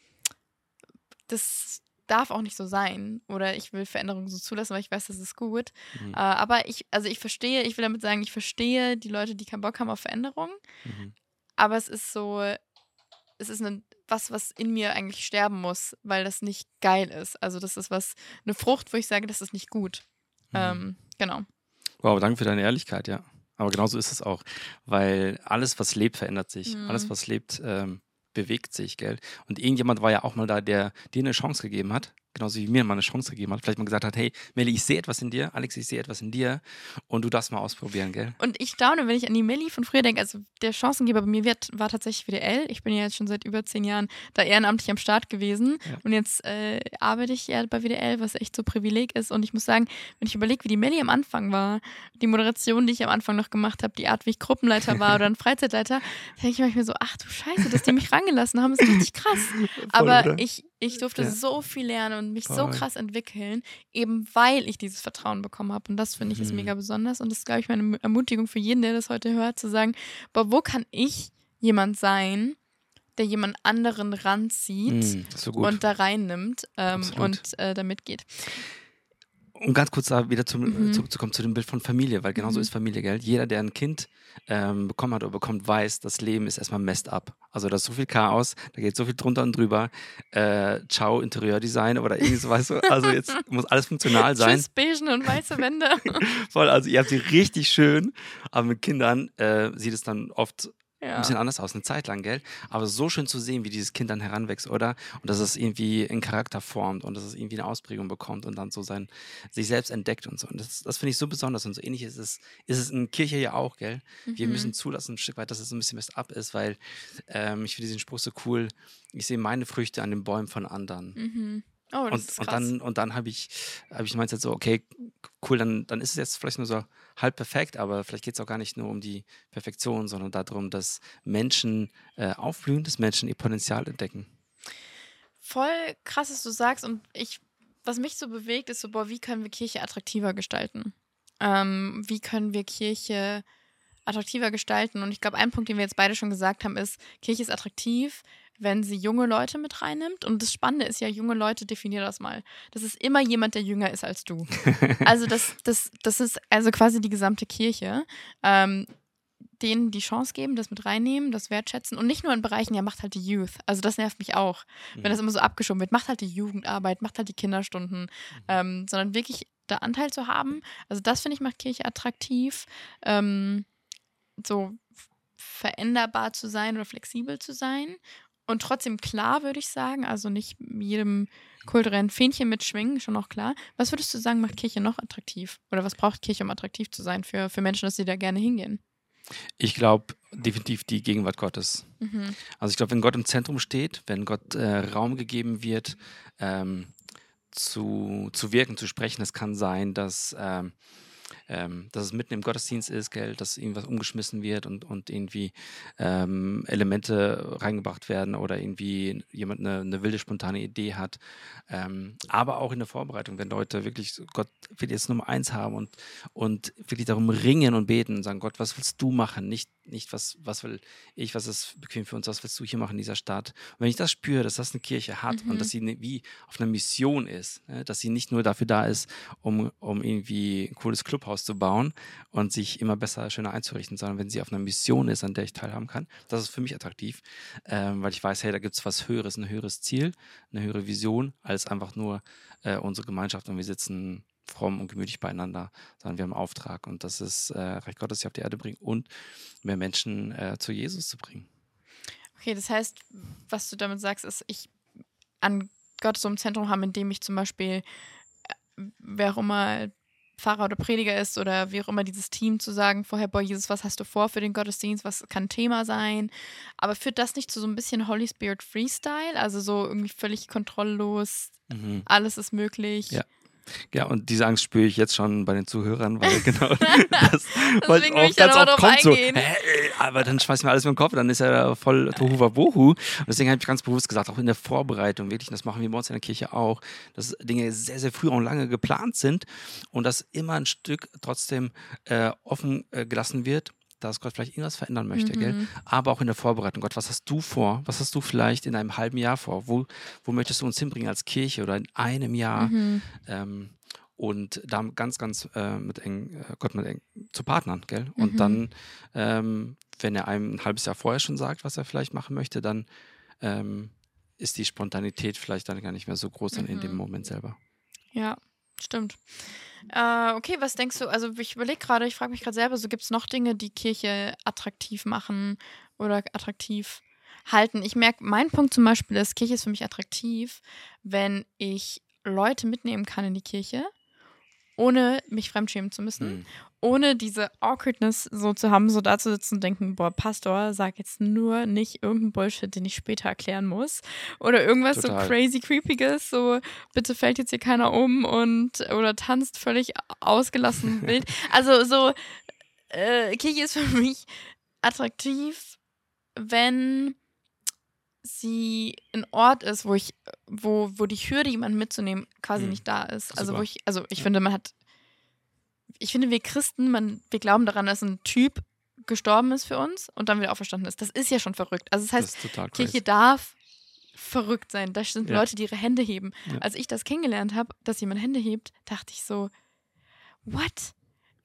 das darf auch nicht so sein. Oder ich will Veränderungen so zulassen, weil ich weiß, das ist gut. Mhm. Äh, aber ich, also ich verstehe, ich will damit sagen, ich verstehe die Leute, die keinen Bock haben auf Veränderungen. Mhm. Aber es ist so, es ist ein, was, was in mir eigentlich sterben muss, weil das nicht geil ist. Also das ist was, eine Frucht, wo ich sage, das ist nicht gut. Mhm. Ähm, genau. Wow, danke für deine Ehrlichkeit, ja. Aber genauso ist es auch, weil alles, was lebt, verändert sich. Mhm. Alles, was lebt, ähm, bewegt sich, gell? Und irgendjemand war ja auch mal da, der dir eine Chance gegeben hat, genauso wie mir mal eine Chance gegeben hat. Vielleicht mal gesagt hat, hey, Melli, ich sehe etwas in dir, Alex, ich sehe etwas in dir und du darfst mal ausprobieren, gell? Und ich staune, wenn ich an die Millie von früher denke, also der Chancengeber bei mir wird, war tatsächlich WDL. Ich bin ja jetzt schon seit über zehn Jahren da ehrenamtlich am Start gewesen. Ja. Und jetzt äh, arbeite ich ja bei WDL, was echt so Privileg ist. Und ich muss sagen, wenn ich überlege, wie die Millie am Anfang war, die Moderation, die ich am Anfang noch gemacht habe, die Art, wie ich Gruppenleiter war oder ein Freizeitleiter, denke ich manchmal so, ach du Scheiße, dass die mich rangelassen haben, ist richtig krass. Aber oder? ich, ich durfte Ja. so viel lernen und mich so Voll. krass entwickeln, eben weil ich dieses Vertrauen bekommen habe. Und das finde ich ist Mhm. mega besonders. Und das ist, glaube ich, meine Ermutigung für jeden, der das heute hört, zu sagen, boah, wo kann ich jemand sein, der jemand anderen ranzieht Mm, so und da reinnimmt ähm, und äh, da mitgeht. Um ganz kurz da wieder zum, Mhm. äh, zurückzukommen zu dem Bild von Familie, weil genauso Mhm. ist Familie, gell? Jeder, der ein Kind ähm, bekommen hat oder bekommt, weiß, das Leben ist erstmal messed up. Also da ist so viel Chaos, da geht so viel drunter und drüber. Äh, ciao, Interieurdesign oder irgendwie so, weißt du? Also jetzt muss alles funktional sein. Tschüss, beige und weiße Wände. Voll, also ihr habt sie richtig schön, aber mit Kindern äh, sieht es dann oft ein ja. bisschen anders aus, eine Zeit lang, gell? Aber so schön zu sehen, wie dieses Kind dann heranwächst, oder? Und dass es irgendwie einen Charakter formt und dass es irgendwie eine Ausprägung bekommt und dann so sein, sich selbst entdeckt und so. Und das, das finde ich so besonders und so ähnlich ist es, ist es in Kirche ja auch, gell? Wir Mhm. müssen zulassen, ein Stück weit, dass es so ein bisschen was ab ist, weil ähm, ich finde diesen Spruch so cool. Ich sehe meine Früchte an den Bäumen von anderen. Mhm. Oh, das Und, ist und krass. dann, und dann habe ich, habe ich meint so, okay, cool, dann, dann ist es jetzt vielleicht nur so halb perfekt, aber vielleicht geht es auch gar nicht nur um die Perfektion, sondern darum, dass Menschen äh, aufblühen, dass Menschen ihr Potenzial entdecken. Voll krass, was du sagst. Und ich, was mich so bewegt, ist so, boah, wie können wir Kirche attraktiver gestalten? Ähm, wie können wir Kirche attraktiver gestalten? Und ich glaube, ein Punkt, den wir jetzt beide schon gesagt haben, ist, Kirche ist attraktiv, wenn sie junge Leute mit reinnimmt. Und das Spannende ist ja, junge Leute, definier das mal. Das ist immer jemand, der jünger ist als du. Also das, das, das ist also quasi die gesamte Kirche. Ähm, denen die Chance geben, das mit reinnehmen, das wertschätzen und nicht nur in Bereichen, ja, macht halt die Youth. Also das nervt mich auch, wenn das immer so abgeschoben wird. Macht halt die Jugendarbeit, macht halt die Kinderstunden, ähm, sondern wirklich da Anteil zu haben. Also das finde ich macht Kirche attraktiv, ähm, so veränderbar zu sein oder flexibel zu sein und trotzdem klar, würde ich sagen. Also nicht jedem kulturellen Fähnchen mitschwingen, schon auch klar. Was würdest du sagen, macht Kirche noch attraktiv? Oder was braucht Kirche, um attraktiv zu sein für, für Menschen, dass sie da gerne hingehen? Ich glaube, definitiv die Gegenwart Gottes. Mhm. Also ich glaube, wenn Gott im Zentrum steht, wenn Gott äh, Raum gegeben wird, ähm, zu, zu wirken, zu sprechen, es kann sein, dass ähm, ähm, dass es mitten im Gottesdienst ist, gell, dass irgendwas umgeschmissen wird und, und irgendwie ähm, Elemente reingebracht werden oder irgendwie jemand eine, eine wilde, spontane Idee hat. Ähm, aber auch in der Vorbereitung, wenn Leute wirklich Gott will jetzt Nummer eins haben und, und wirklich darum ringen und beten und sagen, Gott, was willst du machen? Nicht, nicht was, was will ich, was ist bequem für uns, was willst du hier machen in dieser Stadt? Und wenn ich das spüre, dass das eine Kirche hat Mhm. und dass sie ne, wie auf einer Mission ist, ne, dass sie nicht nur dafür da ist, um, um irgendwie ein cooles Clubhaus zu bauen und sich immer besser, schöner einzurichten, sondern wenn sie auf einer Mission ist, an der ich teilhaben kann, das ist für mich attraktiv, ähm, weil ich weiß, hey, da gibt es was Höheres, ein höheres Ziel, eine höhere Vision, als einfach nur äh, unsere Gemeinschaft und wir sitzen fromm und gemütlich beieinander, sondern wir haben einen Auftrag und das ist äh, Reich Gottes hier auf die Erde bringen und mehr Menschen äh, zu Jesus zu bringen. Okay, das heißt, was du damit sagst, ist, ich an Gott so im Zentrum haben, indem ich zum Beispiel, äh, wer auch immer Pfarrer oder Prediger ist oder wie auch immer dieses Team zu sagen vorher, boah, Jesus, was hast du vor für den Gottesdienst, was kann Thema sein? Aber führt das nicht zu so ein bisschen Holy Spirit Freestyle? Also so irgendwie völlig kontrolllos, Mhm. alles ist möglich. Ja. Ja, und diese Angst spüre ich jetzt schon bei den Zuhörern, weil genau das weil Deswegen auch ganz oft kommt so, aber dann schmeißt mir alles mit dem Kopf, dann ist er voll Tohuwabohu. Und deswegen habe ich ganz bewusst gesagt, auch in der Vorbereitung, wirklich, das machen wir bei uns in der Kirche auch, dass Dinge sehr, sehr früh und lange geplant sind und dass immer ein Stück trotzdem äh, offen äh, gelassen wird, dass Gott vielleicht irgendwas verändern möchte, gell? Mhm. aber auch in der Vorbereitung. Gott, was hast du vor? Was hast du vielleicht in einem halben Jahr vor? Wo, wo möchtest du uns hinbringen als Kirche oder in einem Jahr? Mhm. Ähm, und da ganz, ganz äh, mit eng, äh, Gott mit eng zu partnern, gell? Und Mhm. dann, ähm, wenn er einem ein halbes Jahr vorher schon sagt, was er vielleicht machen möchte, dann ähm, ist die Spontanität vielleicht dann gar nicht mehr so groß dann in dem Mhm. Moment selber. Ja, stimmt. Äh, okay, was denkst du? Also ich überlege gerade, ich frage mich gerade selber, so gibt es noch Dinge, die Kirche attraktiv machen oder attraktiv halten? Ich merke, mein Punkt zum Beispiel ist, Kirche ist für mich attraktiv, wenn ich Leute mitnehmen kann in die Kirche, ohne mich fremdschämen zu müssen Mhm. Ohne diese Awkwardness so zu haben, so da zu sitzen und denken, boah, Pastor, sag jetzt nur nicht irgendeinen Bullshit, den ich später erklären muss. Oder irgendwas Total. so crazy creepiges, so bitte fällt jetzt hier keiner um und oder tanzt völlig ausgelassen wild. Also so, äh, Kirche ist für mich attraktiv, wenn sie ein Ort ist, wo ich, wo, wo die Hürde, jemanden mitzunehmen, quasi Hm. nicht da ist. Also Super. wo ich, also ich Ja. finde, man hat ich finde, wir Christen, man, wir glauben daran, dass ein Typ gestorben ist für uns und dann wieder auferstanden ist. Das ist ja schon verrückt. Also das heißt, das Kirche darf verrückt sein. Da sind Ja. Leute, die ihre Hände heben. Ja. Als ich das kennengelernt habe, dass jemand Hände hebt, dachte ich so, what?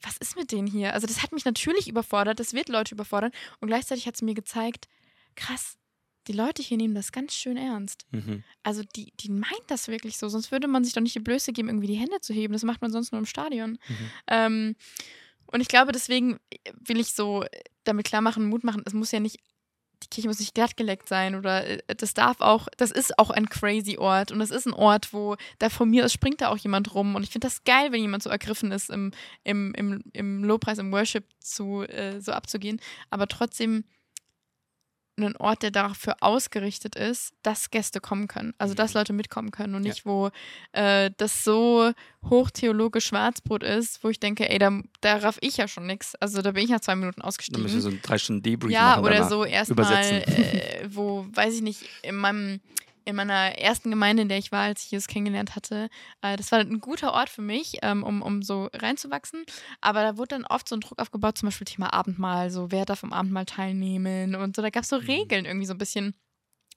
Was ist mit denen hier? Also das hat mich natürlich überfordert, das wird Leute überfordern und gleichzeitig hat es mir gezeigt, krass, die Leute hier nehmen das ganz schön ernst. Mhm. Also die, die meint das wirklich so, sonst würde man sich doch nicht die Blöße geben, irgendwie die Hände zu heben. Das macht man sonst nur im Stadion. Mhm. Ähm, und ich glaube, deswegen will ich so damit klar machen, Mut machen, es muss ja nicht, die Kirche muss nicht glattgeleckt sein oder äh, das darf auch, das ist auch ein crazy Ort und es ist ein Ort, wo da von mir aus springt da auch jemand rum und ich finde das geil, wenn jemand so ergriffen ist, im, im, im, im Lobpreis, im Worship zu, äh, so abzugehen, aber trotzdem ein Ort, der dafür ausgerichtet ist, dass Gäste kommen können. Also, dass Mhm. Leute mitkommen können und Ja. nicht, wo äh, das so hochtheologisch Schwarzbrot ist, wo ich denke, ey, da, da raff ich ja schon nix. Also, da bin ich nach zwei Minuten Dann müssen wir ausgestiegen. so ein drei Stunden Debrief Ja, machen. oder so erstmal, äh, wo, weiß ich nicht, in meinem in meiner ersten Gemeinde, in der ich war, als ich Jesus kennengelernt hatte, äh, das war ein guter Ort für mich, ähm, um, um so reinzuwachsen. Aber da wurde dann oft so ein Druck aufgebaut, zum Beispiel Thema Abendmahl, so wer darf am Abendmahl teilnehmen und so. Da gab es so Mhm. Regeln irgendwie so ein bisschen.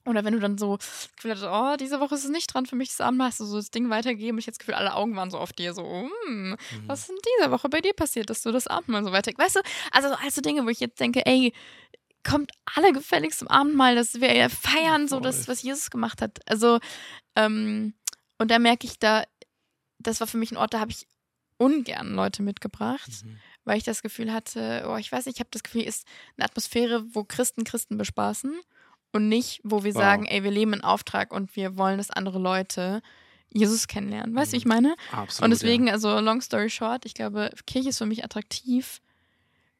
Oder wenn du dann so das Gefühl hattest, oh, diese Woche ist es nicht dran für mich, das Abendmahl, hast du so das Ding weitergegeben und ich hatte das Gefühl, alle Augen waren so auf dir, so, hm, Mhm. was ist in dieser Woche bei dir passiert, dass du das Abendmahl so weiter. Weißt du, also also Dinge, wo ich jetzt denke, ey, kommt alle gefälligst zum Abendmahl, dass wir ja feiern, so das, was Jesus gemacht hat. Also, ähm, und da merke ich, da, das war für mich ein Ort, da habe ich ungern Leute mitgebracht, Mhm. weil ich das Gefühl hatte, oh, ich weiß nicht, ich habe das Gefühl, ist eine Atmosphäre, wo Christen Christen bespaßen und nicht, wo wir Wow. sagen, ey, wir leben in Auftrag und wir wollen, dass andere Leute Jesus kennenlernen. Weißt du, wie ich Mhm. meine? Absolut, Und deswegen, ja. also long story short, ich glaube, Kirche ist für mich attraktiv,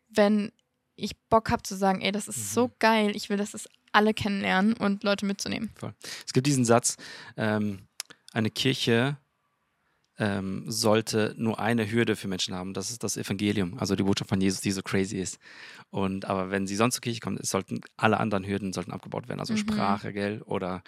wenn ich Bock habe zu sagen, ey, das ist Mhm. so geil, ich will, dass das alle kennenlernen und Leute mitzunehmen. Es gibt diesen Satz, ähm, eine Kirche ähm, sollte nur eine Hürde für Menschen haben. Das ist das Evangelium, also die Botschaft von Jesus, die so crazy ist. Und aber wenn sie sonst zur Kirche kommen, es sollten alle anderen Hürden sollten abgebaut werden, also Mhm. Sprache, gell, oder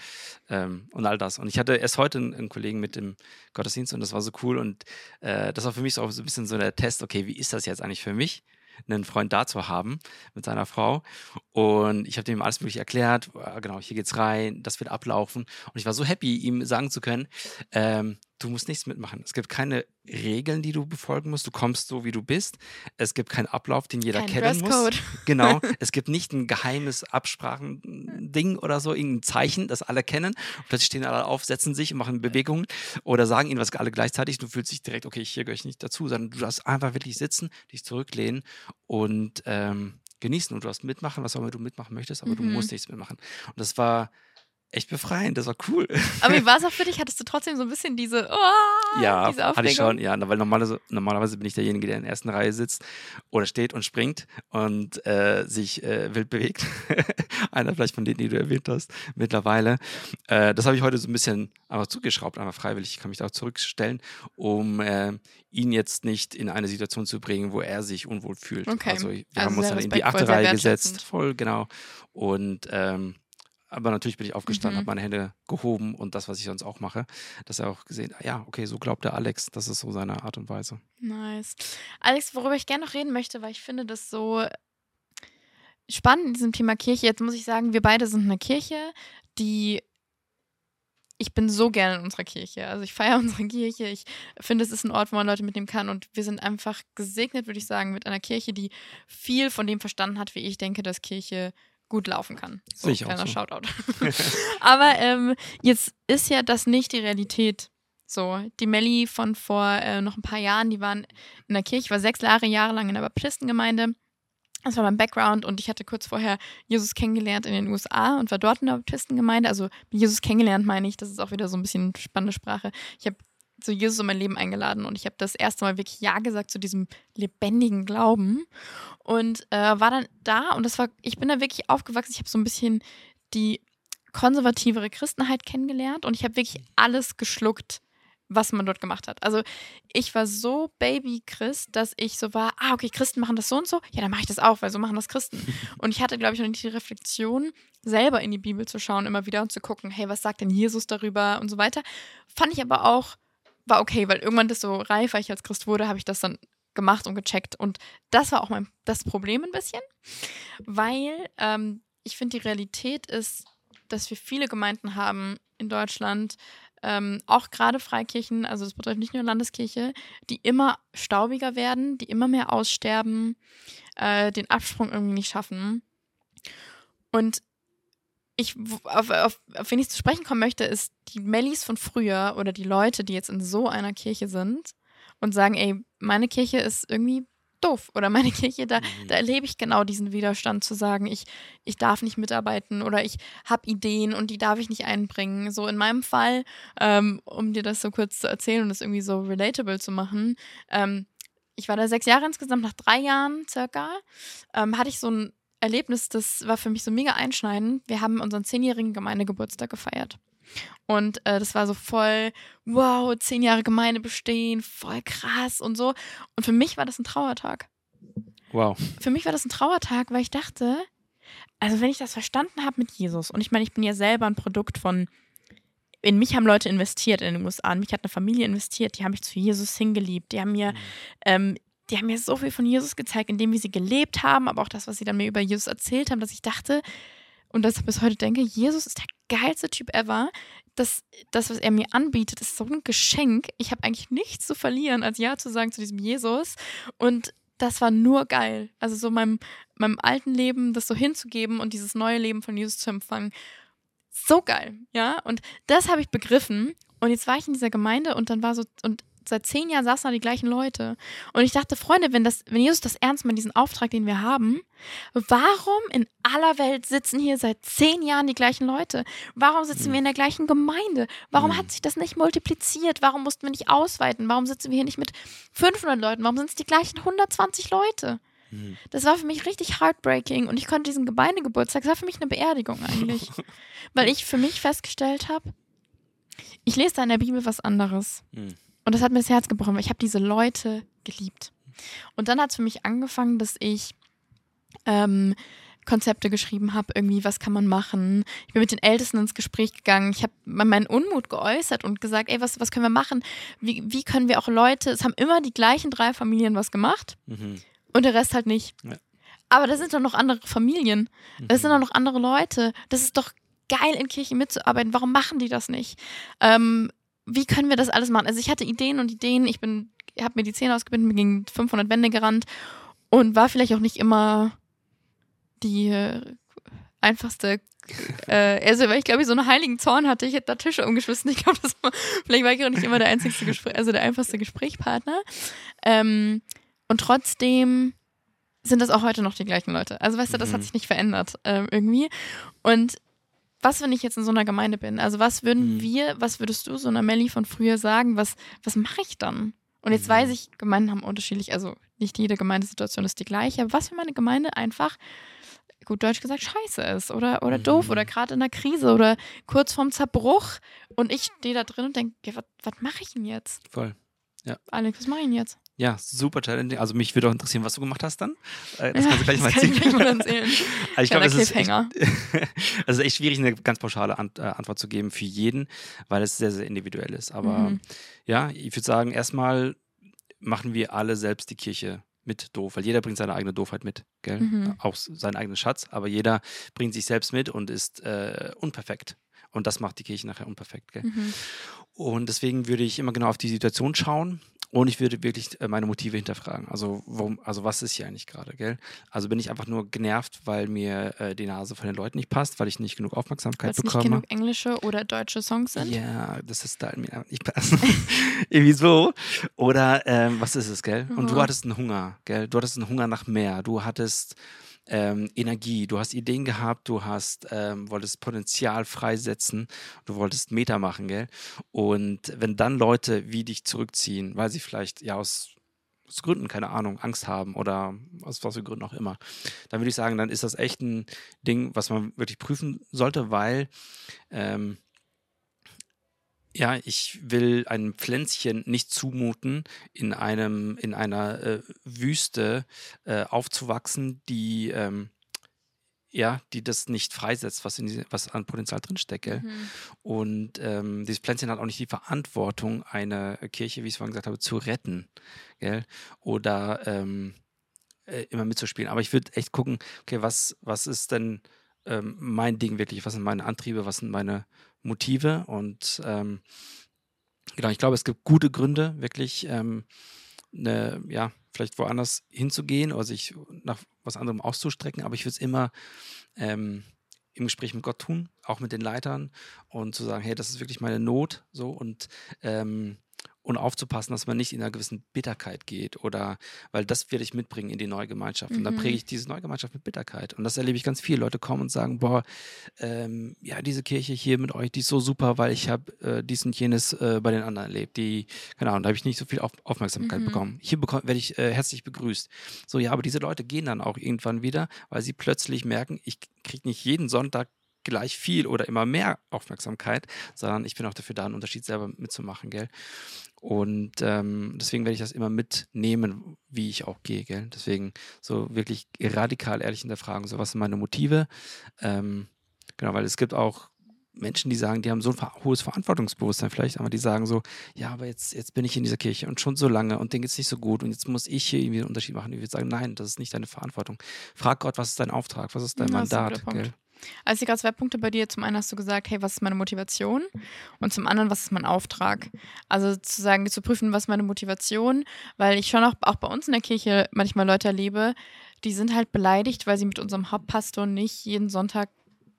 ähm, und all das. Und ich hatte erst heute einen, einen Kollegen mit dem Gottesdienst und das war so cool und äh, das war für mich so, auch so ein bisschen so der Test, okay, wie ist das jetzt eigentlich für mich? Einen Freund da zu haben mit seiner Frau. Und ich habe dem alles mögliche erklärt. äh, Genau, hier geht's rein, das wird ablaufen. Und ich war so happy, ihm sagen zu können, ähm, du musst nichts mitmachen. Es gibt keine Regeln, die du befolgen musst. Du kommst so, wie du bist. Es gibt keinen Ablauf, den jeder Kein kennen muss. Dresscode. Genau. Es gibt nicht ein geheimes Absprachending oder so, irgendein Zeichen, das alle kennen. Und plötzlich stehen alle auf, setzen sich und machen Bewegungen oder sagen ihnen was alle gleichzeitig. Du fühlst dich direkt, okay, hier gehöre ich nicht dazu, sondern du darfst einfach wirklich sitzen, dich zurücklehnen und ähm, genießen. Und du darfst mitmachen, was auch immer du mitmachen möchtest, aber du Mhm. musst nichts mitmachen. Und das war echt befreiend, das war cool. Aber wie war es auch für dich? Hattest du trotzdem so ein bisschen diese, oh, Ja, diese hatte ich Aufregung? schon, ja, weil normalerweise, normalerweise bin ich derjenige, der in der ersten Reihe sitzt oder steht und springt und äh, sich äh, wild bewegt. Einer vielleicht von denen, die du erwähnt hast, mittlerweile. Äh, das habe ich heute so ein bisschen einfach zugeschraubt, einfach freiwillig. Ich kann mich da auch zurückstellen, um äh, ihn jetzt nicht in eine Situation zu bringen, wo er sich unwohl fühlt. Okay. Also wir Also haben uns dann in die achte Reihe gesetzt, voll genau. Und ähm, aber natürlich bin ich aufgestanden, Mhm. habe meine Hände gehoben und das, was ich sonst auch mache, dass er auch gesehen, ja, okay, so glaubt der Alex, das ist so seine Art und Weise. Nice. Alex, worüber ich gerne noch reden möchte, weil ich finde das so spannend in diesem Thema Kirche. Jetzt muss ich sagen, wir beide sind eine Kirche, die. Ich bin so gerne in unserer Kirche. Also ich feiere unsere Kirche. Ich finde, es ist ein Ort, wo man Leute mitnehmen kann. Und wir sind einfach gesegnet, würde ich sagen, mit einer Kirche, die viel von dem verstanden hat, wie ich denke, dass Kirche gut laufen kann. So, auch kleiner so. Shoutout. Aber ähm, jetzt ist ja das nicht die Realität. So, die Melli von vor äh, noch ein paar Jahren, die waren in der Kirche, ich war sechs Jahre, Jahre lang in der Baptistengemeinde. Das war mein Background und ich hatte kurz vorher Jesus kennengelernt in den USA und war dort in der Baptistengemeinde. Also Jesus kennengelernt meine ich, das ist auch wieder so ein bisschen spannende Sprache. Ich habe so Jesus in mein Leben eingeladen und ich habe das erste Mal wirklich Ja gesagt zu diesem lebendigen Glauben und äh, war dann da und das war, ich bin da wirklich aufgewachsen. Ich habe so ein bisschen die konservativere Christenheit kennengelernt und ich habe wirklich alles geschluckt, was man dort gemacht hat. Also ich war so Baby-Christ, dass ich so war, ah, okay, Christen machen das so und so, ja, dann mache ich das auch, weil so machen das Christen. Und ich hatte, glaube ich, noch nicht die Reflexion, selber in die Bibel zu schauen, immer wieder und zu gucken, hey, was sagt denn Jesus darüber und so weiter. Fand ich aber auch, war okay, weil irgendwann, desto reifer ich als Christ wurde, habe ich das dann gemacht und gecheckt. Und das war auch mein, das Problem ein bisschen, weil ähm, ich finde, die Realität ist, dass wir viele Gemeinden haben in Deutschland, ähm, auch gerade Freikirchen, also das betrifft nicht nur Landeskirche, die immer staubiger werden, die immer mehr aussterben, äh, den Absprung irgendwie nicht schaffen. Und ich, auf, auf, auf wen ich zu sprechen kommen möchte, ist die Mellis von früher oder die Leute, die jetzt in so einer Kirche sind und sagen, ey, meine Kirche ist irgendwie doof oder meine Kirche, da, da erlebe ich genau diesen Widerstand zu sagen, ich, ich darf nicht mitarbeiten oder ich habe Ideen und die darf ich nicht einbringen. So in meinem Fall, ähm, um dir das so kurz zu erzählen und das irgendwie so relatable zu machen, ähm, ich war da sechs Jahre insgesamt, nach drei Jahren circa, ähm, hatte ich so ein Erlebnis, das war für mich so mega einschneidend. Wir haben unseren zehnjährigen Gemeindegeburtstag gefeiert. Und äh, das war so voll, wow, zehn Jahre Gemeinde bestehen, voll krass und so. Und für mich war das ein Trauertag. Wow. Für mich war das ein Trauertag, weil ich dachte, also wenn ich das verstanden habe mit Jesus, und ich meine, ich bin ja selber ein Produkt von, in mich haben Leute investiert in den USA, in mich hat eine Familie investiert, die haben mich zu Jesus hingeliebt, die haben mir, ähm, die haben mir so viel von Jesus gezeigt, indem wie sie gelebt haben, aber auch das, was sie dann mir über Jesus erzählt haben, dass ich dachte, und das bis heute denke, Jesus ist der geilste Typ ever. Das, das, was er mir anbietet, ist so ein Geschenk. Ich habe eigentlich nichts zu verlieren, als Ja zu sagen zu diesem Jesus. Und das war nur geil. Also so meinem, meinem alten Leben das so hinzugeben und dieses neue Leben von Jesus zu empfangen. So geil, ja. Und das habe ich begriffen. Und jetzt war ich in dieser Gemeinde und dann war so, und seit zehn Jahren saßen da die gleichen Leute. Und ich dachte, Freunde, wenn, das, wenn Jesus das ernst meint, diesen Auftrag, den wir haben, warum in aller Welt sitzen hier seit zehn Jahren die gleichen Leute? Warum sitzen wir in der gleichen Gemeinde? Warum Mhm. hat sich das nicht multipliziert? Warum mussten wir nicht ausweiten? Warum sitzen wir hier nicht mit 500 Leuten? Warum sind es die gleichen 120 Leute? Mhm. Das war für mich richtig heartbreaking und ich konnte diesen Gemeindegeburtstag, das war für mich eine Beerdigung eigentlich. weil ich für mich festgestellt habe, ich lese da in der Bibel was anderes. Mhm. Und das hat mir das Herz gebrochen, weil ich habe diese Leute geliebt. Und dann hat es für mich angefangen, dass ich ähm, Konzepte geschrieben habe, irgendwie, was kann man machen. Ich bin mit den Ältesten ins Gespräch gegangen. Ich habe meinen Unmut geäußert und gesagt, ey, was, was können wir machen? Wie, wie können wir auch Leute, es haben immer die gleichen drei Familien was gemacht Mhm. und der Rest halt nicht. Ja. Aber da sind doch noch andere Familien. Das sind Mhm. doch noch andere Leute. Das ist doch geil, in Kirchen mitzuarbeiten. Warum machen die das nicht? Ähm, wie können wir das alles machen? Also ich hatte Ideen und Ideen. Ich bin, habe mir die Zähne ausgebinden, bin gegen 500 Wände gerannt und war vielleicht auch nicht immer die äh, einfachste. Äh, also weil ich glaube, ich so einen heiligen Zorn hatte. Ich hätte da Tische umgeschmissen. Ich glaube, das war, vielleicht war ich auch nicht immer der einzigste Gespräch, also der einfachste Gesprächspartner. Ähm, und trotzdem sind das auch heute noch die gleichen Leute. Also weißt du, das hat Mhm. sich nicht verändert ähm, irgendwie. Und was, wenn ich jetzt in so einer Gemeinde bin? Also was würden Mhm. wir, was würdest du so einer Melli von früher sagen? Was, was mache ich dann? Und jetzt Mhm. weiß ich, Gemeinden haben unterschiedlich, also nicht jede Gemeindesituation ist die gleiche, aber was, wenn meine Gemeinde einfach, gut deutsch gesagt, scheiße ist oder, oder doof Mhm. oder gerade in der Krise oder kurz vorm Zerbruch und ich stehe da drin und denke, okay, was, was mache ich denn jetzt? Voll. Alex, was mache ich denn jetzt? Ja, super challenging. Also mich würde auch interessieren, was du gemacht hast dann. Äh, Das Ja, kannst du gleich mal das kann ich erzählen. mal erzählen. Also ich glaube, es ist, echt, es ist echt schwierig, eine ganz pauschale äh, Antwort zu geben für jeden, weil es sehr, sehr individuell ist. Aber Mhm. ja, ich würde sagen, erstmal machen wir alle selbst die Kirche mit doof, weil jeder bringt seine eigene Doofheit mit, gell? Mhm. Auch seinen eigenen Schatz, aber jeder bringt sich selbst mit und ist äh, unperfekt. Und das macht die Kirche nachher unperfekt, gell? Mhm. Und deswegen würde ich immer genau auf die Situation schauen und ich würde wirklich äh, meine Motive hinterfragen. Also, warum, also was ist hier eigentlich gerade, gell? Also bin ich einfach nur genervt, weil mir äh, die Nase von den Leuten nicht passt, weil ich nicht genug Weil Aufmerksamkeit es nicht bekomme. genug englische oder deutsche Songs sind. Ja, das ist da mir nicht passen. Irgendwie so. Oder ähm, was ist es, gell? Und du Aha. hattest einen Hunger, gell? Du hattest einen Hunger nach mehr. Du hattest ähm, Energie, du hast Ideen gehabt, du hast, ähm, wolltest Potenzial freisetzen, du wolltest Meta machen, gell? Und wenn dann Leute wie dich zurückziehen, weil sie vielleicht ja aus, aus Gründen, keine Ahnung, Angst haben oder aus was für Gründen auch immer, dann würde ich sagen, dann ist das echt ein Ding, was man wirklich prüfen sollte, weil ähm, ja, ich will einem Pflänzchen nicht zumuten, in einem, in einer äh, Wüste äh, aufzuwachsen, die ähm, ja, die das nicht freisetzt, was, in diese, was an Potenzial drinsteckt. Gell? Mhm. Und ähm, dieses Pflänzchen hat auch nicht die Verantwortung, eine Kirche, wie ich es vorhin gesagt habe, zu retten. Gell? Oder ähm, äh, immer mitzuspielen. Aber ich würde echt gucken, okay, was, was ist denn ähm, mein Ding wirklich? Was sind meine Antriebe? Was sind meine Motive? Und ähm, genau, ich glaube, es gibt gute Gründe, wirklich ähm, ne, ja, vielleicht woanders hinzugehen oder sich nach was anderem auszustrecken, aber ich würde es immer ähm, im Gespräch mit Gott tun, auch mit den Leitern und zu sagen, hey, das ist wirklich meine Not, so und ähm, und aufzupassen, dass man nicht in einer gewissen Bitterkeit geht oder, weil das werde ich mitbringen in die neue Gemeinschaft. Und dann Mhm. präge ich diese neue Gemeinschaft mit Bitterkeit. Und das erlebe ich ganz viel. Leute kommen und sagen, boah, ähm, ja, diese Kirche hier mit euch, die ist so super, weil ich habe äh, dies und jenes äh, bei den anderen erlebt. Die, genau, und da habe ich nicht so viel Auf Aufmerksamkeit Mhm. bekommen. Hier bekomm, werde ich äh, herzlich begrüßt. So, ja, aber diese Leute gehen dann auch irgendwann wieder, weil sie plötzlich merken, ich kriege nicht jeden Sonntag gleich viel oder immer mehr Aufmerksamkeit, sondern ich bin auch dafür da, einen Unterschied selber mitzumachen, gell? Und ähm, deswegen werde ich das immer mitnehmen, wie ich auch gehe, gell? Deswegen so wirklich radikal ehrlich hinterfragen, so was sind meine Motive? Ähm, genau, weil es gibt auch Menschen, die sagen, die haben so ein hohes Verantwortungsbewusstsein vielleicht, aber die sagen so, ja, aber jetzt, jetzt bin ich in dieser Kirche und schon so lange und denen geht es nicht so gut und jetzt muss ich hier irgendwie einen Unterschied machen. Ich würde sagen, nein, das ist nicht deine Verantwortung. Frag Gott, was ist dein Auftrag, was ist dein Ja, das ist Also ich zwei Punkte bei dir. Zum einen hast du gesagt, hey, was ist meine Motivation? Und zum anderen, was ist mein Auftrag? Also zu sagen, zu prüfen, was ist meine Motivation, weil ich schon auch, auch bei uns in der Kirche manchmal Leute erlebe, die sind halt beleidigt, weil sie mit unserem Hauptpastor nicht jeden Sonntag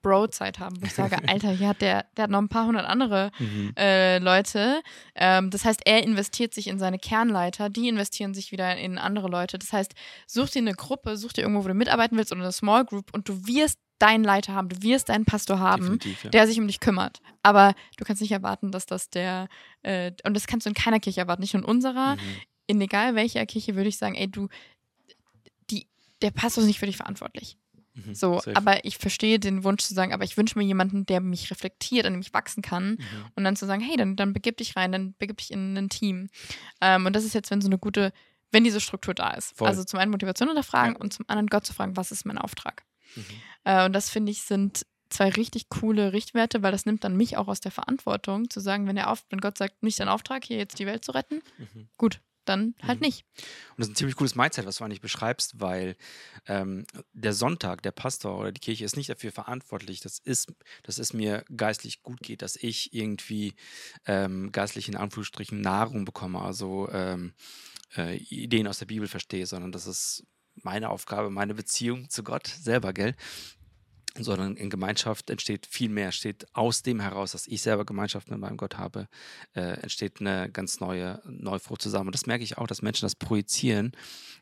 Bro-Zeit haben. Wo ich sage, Alter, hier hat der, der hat noch ein paar hundert andere Mhm. äh, Leute. Ähm, das heißt, er investiert sich in seine Kernleiter, die investieren sich wieder in andere Leute. Das heißt, such dir eine Gruppe, such dir irgendwo, wo du mitarbeiten willst oder eine Small Group und du wirst deinen Leiter haben, du wirst deinen Pastor haben, ja. der sich um dich kümmert. Aber du kannst nicht erwarten, dass das der, äh, und das kannst du in keiner Kirche erwarten, nicht in unserer, Mhm. in egal welcher Kirche würde ich sagen, ey, du, die, der Pastor ist nicht für dich verantwortlich. Mhm. So, Safe. aber ich verstehe den Wunsch zu sagen, aber ich wünsche mir jemanden, der mich reflektiert, an dem ich wachsen kann Mhm. und dann zu sagen, hey, dann, dann begib dich rein, dann begib dich in ein Team. Ähm, und das ist jetzt, wenn so eine gute, wenn diese Struktur da ist. Voll. Also zum einen Motivation hinterfragen Ja. und zum anderen Gott zu fragen, was ist mein Auftrag? Mhm. Äh, und das finde ich sind zwei richtig coole Richtwerte, weil das nimmt dann mich auch aus der Verantwortung, zu sagen, wenn, der auf, wenn Gott sagt, nicht dein Auftrag, hier jetzt die Welt zu retten, Mhm. gut, dann halt Mhm. nicht. Und das ist ein ziemlich cooles Mindset, was du eigentlich beschreibst, weil ähm, der Sonntag, der Pastor oder die Kirche ist nicht dafür verantwortlich, dass, ist, dass es mir geistlich gut geht, dass ich irgendwie ähm, geistlich in Anführungsstrichen Nahrung bekomme, also ähm, äh, Ideen aus der Bibel verstehe, sondern das ist meine Aufgabe, meine Beziehung zu Gott selber, gell? sondern in Gemeinschaft entsteht viel mehr, entsteht aus dem heraus, dass ich selber Gemeinschaft mit meinem Gott habe, äh, entsteht eine ganz neue Neufrucht zusammen. Und das merke ich auch, dass Menschen das projizieren,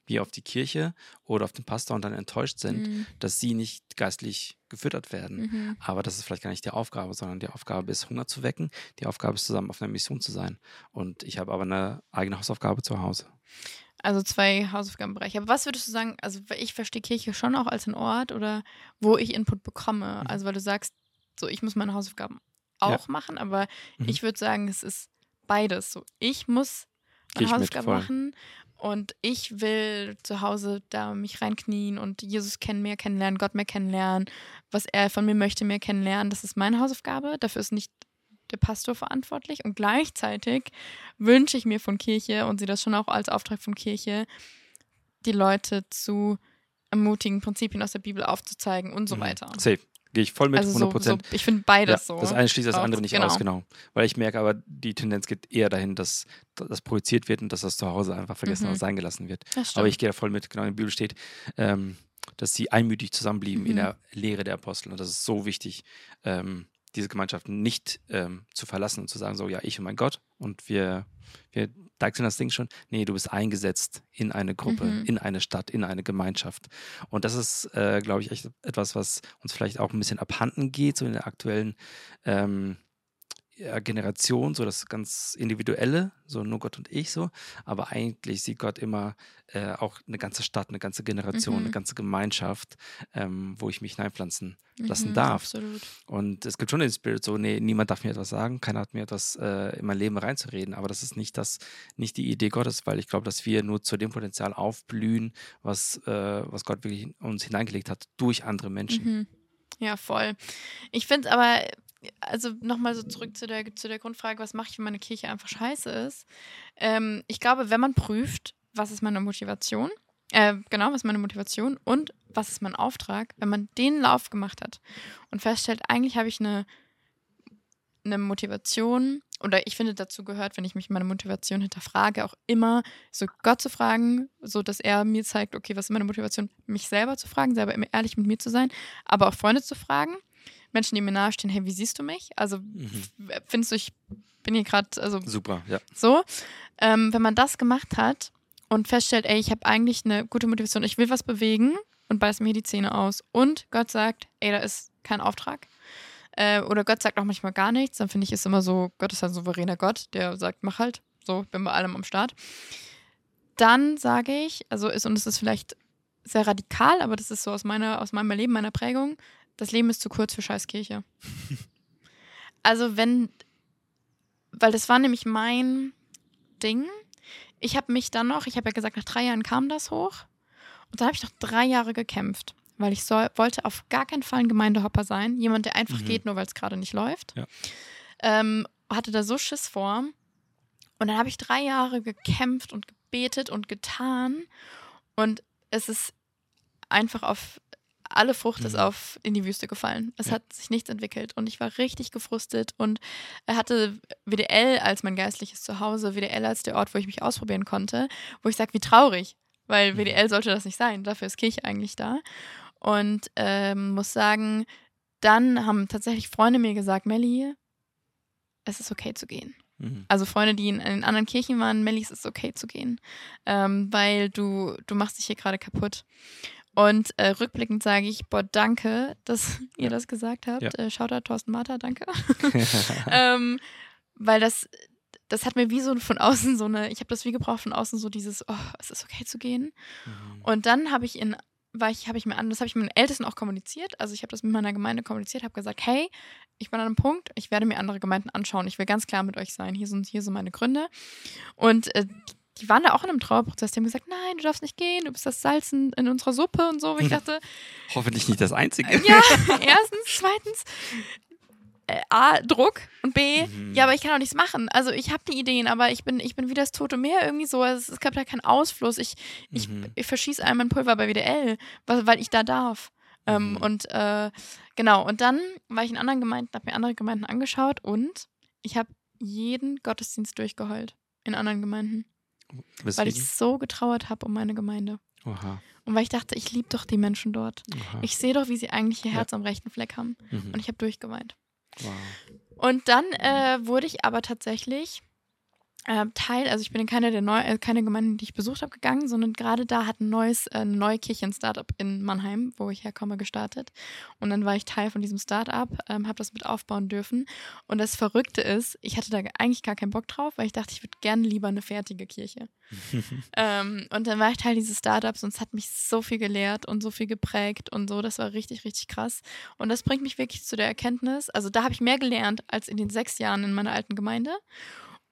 wie auf die Kirche oder auf den Pastor und dann enttäuscht sind, Mhm. dass sie nicht geistlich gefüttert werden. Mhm. Aber das ist vielleicht gar nicht die Aufgabe, sondern die Aufgabe ist, Hunger zu wecken. Die Aufgabe ist, zusammen auf einer Mission zu sein. Und ich habe aber eine eigene Hausaufgabe zu Hause. Also zwei Hausaufgabenbereiche. Aber was würdest du sagen, also ich verstehe Kirche schon auch als ein Ort oder wo ich Input bekomme. Mhm. Also weil du sagst, so ich muss meine Hausaufgaben Ja. auch machen, aber Mhm. ich würde sagen, es ist beides. So ich muss meine ich Hausaufgaben machen und ich will zu Hause da mich reinknien und Jesus kennen mehr kennenlernen, Gott mehr kennenlernen, was er von mir möchte mehr kennenlernen. Das ist meine Hausaufgabe. Dafür ist nicht der Pastor verantwortlich und gleichzeitig wünsche ich mir von Kirche und sehe das schon auch als Auftrag von Kirche, die Leute zu ermutigen, Prinzipien aus der Bibel aufzuzeigen und so Mhm. weiter. Safe. Gehe ich voll mit, also 100 so, so, Prozent. ich finde beides Ja, so. Das eine schließt das andere nicht genau. aus, genau. Weil ich merke aber, die Tendenz geht eher dahin, dass das projiziert wird und dass das zu Hause einfach vergessen Mhm. oder sein gelassen wird. Aber ich gehe da voll mit, genau in der Bibel steht, ähm, dass sie einmütig zusammenblieben in Mhm. der Lehre der Apostel. Und das ist so wichtig, ähm, diese Gemeinschaft nicht ähm, zu verlassen und zu sagen, so, ja, ich und mein Gott und wir, wir deichseln das Ding schon. Nee, du bist eingesetzt in eine Gruppe, Mhm. in eine Stadt, in eine Gemeinschaft. Und das ist, äh, glaube ich, echt etwas, was uns vielleicht auch ein bisschen abhanden geht, so in der aktuellen ähm, ja, Generation, so das ganz Individuelle, so nur Gott und ich so. Aber eigentlich sieht Gott immer äh, auch eine ganze Stadt, eine ganze Generation, Mhm. eine ganze Gemeinschaft, ähm, wo ich mich hineinpflanzen lassen Mhm, darf. Absolut. Und es gibt schon den Spirit so, nee, niemand darf mir etwas sagen, keiner hat mir etwas äh, in mein Leben reinzureden, aber das ist nicht das, nicht die Idee Gottes, weil ich glaube, dass wir nur zu dem Potenzial aufblühen, was, äh, was Gott wirklich in uns hineingelegt hat, durch andere Menschen. Mhm. Ja, voll. Ich finde aber, also nochmal so zurück zu der, zu der Grundfrage, was mache ich, wenn meine Kirche einfach scheiße ist? Ähm, ich glaube, wenn man prüft, was ist meine Motivation, äh, genau, was ist meine Motivation und was ist mein Auftrag, wenn man den Lauf gemacht hat und feststellt, eigentlich habe ich eine, eine Motivation oder ich finde dazu gehört, wenn ich mich meine Motivation hinterfrage, auch immer so Gott zu fragen, so dass er mir zeigt, okay, was ist meine Motivation, mich selber zu fragen, selber ehrlich mit mir zu sein, aber auch Freunde zu fragen, Menschen, die mir nahestehen, hey, wie siehst du mich? Also Mhm. findest du, ich bin hier gerade, also Super, ja. so, ähm, wenn man das gemacht hat und feststellt, ey, ich habe eigentlich eine gute Motivation, ich will was bewegen und beiß mir die Zähne aus und Gott sagt, ey, da ist kein Auftrag. Äh, oder Gott sagt auch manchmal gar nichts, dann finde ich es immer so, Gott ist ein souveräner Gott, der sagt, mach halt, so, ich bin bei allem am Start. Dann sage ich, also ist, und es ist vielleicht sehr radikal, aber das ist so aus meiner, aus meinem Leben, meiner Prägung, das Leben ist zu kurz für Scheißkirche. also wenn, weil das war nämlich mein Ding. Ich habe mich dann noch, ich habe ja gesagt, nach drei Jahren kam das hoch. Und dann habe ich noch drei Jahre gekämpft, weil ich soll, wollte auf gar keinen Fall ein Gemeindehopper sein. Jemand, der einfach Mhm. geht, nur weil es gerade nicht läuft. Ja. Ähm, hatte da so Schiss vor. Und dann habe ich drei Jahre gekämpft und gebetet und getan. Und es ist einfach auf alle Frucht ist Mhm. auf in die Wüste gefallen. Es Ja. hat sich nichts entwickelt und ich war richtig gefrustet und er hatte WDL als mein geistliches Zuhause, WDL als der Ort, wo ich mich ausprobieren konnte, wo ich sage, wie traurig, weil Mhm. WDL sollte das nicht sein. Dafür ist Kirche eigentlich da. Und ähm, muss sagen, dann haben tatsächlich Freunde mir gesagt, Melli, es ist okay zu gehen. Mhm. Also Freunde, die in, in anderen Kirchen waren, Melli, es ist okay zu gehen, ähm, weil du, du machst dich hier gerade kaputt. Und äh, rückblickend sage ich, boah, danke, dass ihr das gesagt habt. Ja. Äh, Shoutout Thorsten Martha, danke. ähm, weil das, das hat mir wie so von außen so eine, ich habe das wie gebraucht von außen so dieses, oh, es ist okay zu gehen. Mhm. Und dann habe ich in war ich, habe ich mir an, das habe ich mit den Ältesten auch kommuniziert. Also ich habe das mit meiner Gemeinde kommuniziert, habe gesagt, hey, ich bin an einem Punkt, ich werde mir andere Gemeinden anschauen. Ich will ganz klar mit euch sein. Hier sind, hier sind meine Gründe. Und äh, die waren da auch in einem Trauerprozess. Die haben gesagt, nein, du darfst nicht gehen, du bist das Salz in, in unserer Suppe und so. Und ich dachte, Hoffentlich nicht das Einzige. ja, erstens, zweitens, äh, A, Druck und B, Mhm. ja, aber ich kann auch nichts machen. Also ich habe die Ideen, aber ich bin, ich bin wie das tote Meer irgendwie so. Es, es gab da keinen Ausfluss. Ich, ich, Mhm. ich verschieße all mein Pulver bei WDL, weil, weil ich da darf. Ähm, Mhm. und äh, genau, und dann war ich in anderen Gemeinden, habe mir andere Gemeinden angeschaut und ich habe jeden Gottesdienst durchgeheult in anderen Gemeinden, weil Weswegen? ich so getrauert habe um meine Gemeinde. Oha. Und weil ich dachte, ich liebe doch die Menschen dort. Oha. Ich sehe doch, wie sie eigentlich ihr Ja. Herz am rechten Fleck haben. Mhm. Und ich habe durchgeweint. wow. Und dann äh, wurde ich aber tatsächlich äh, Teil, also ich bin in keine der neu, äh, keine Gemeinden, die ich besucht habe, gegangen, sondern gerade da hat ein neues, äh, eine neue Kirche, ein Startup in Mannheim, wo ich herkomme, gestartet. Und dann war ich Teil von diesem Startup, ähm, habe das mit aufbauen dürfen. Und das Verrückte ist, ich hatte da eigentlich gar keinen Bock drauf, weil ich dachte, ich würde gerne lieber eine fertige Kirche. ähm, und dann war ich Teil dieses Startups und es hat mich so viel gelehrt und so viel geprägt und so. Das war richtig, richtig krass. Und das bringt mich wirklich zu der Erkenntnis. Also da habe ich mehr gelernt als in den sechs Jahren in meiner alten Gemeinde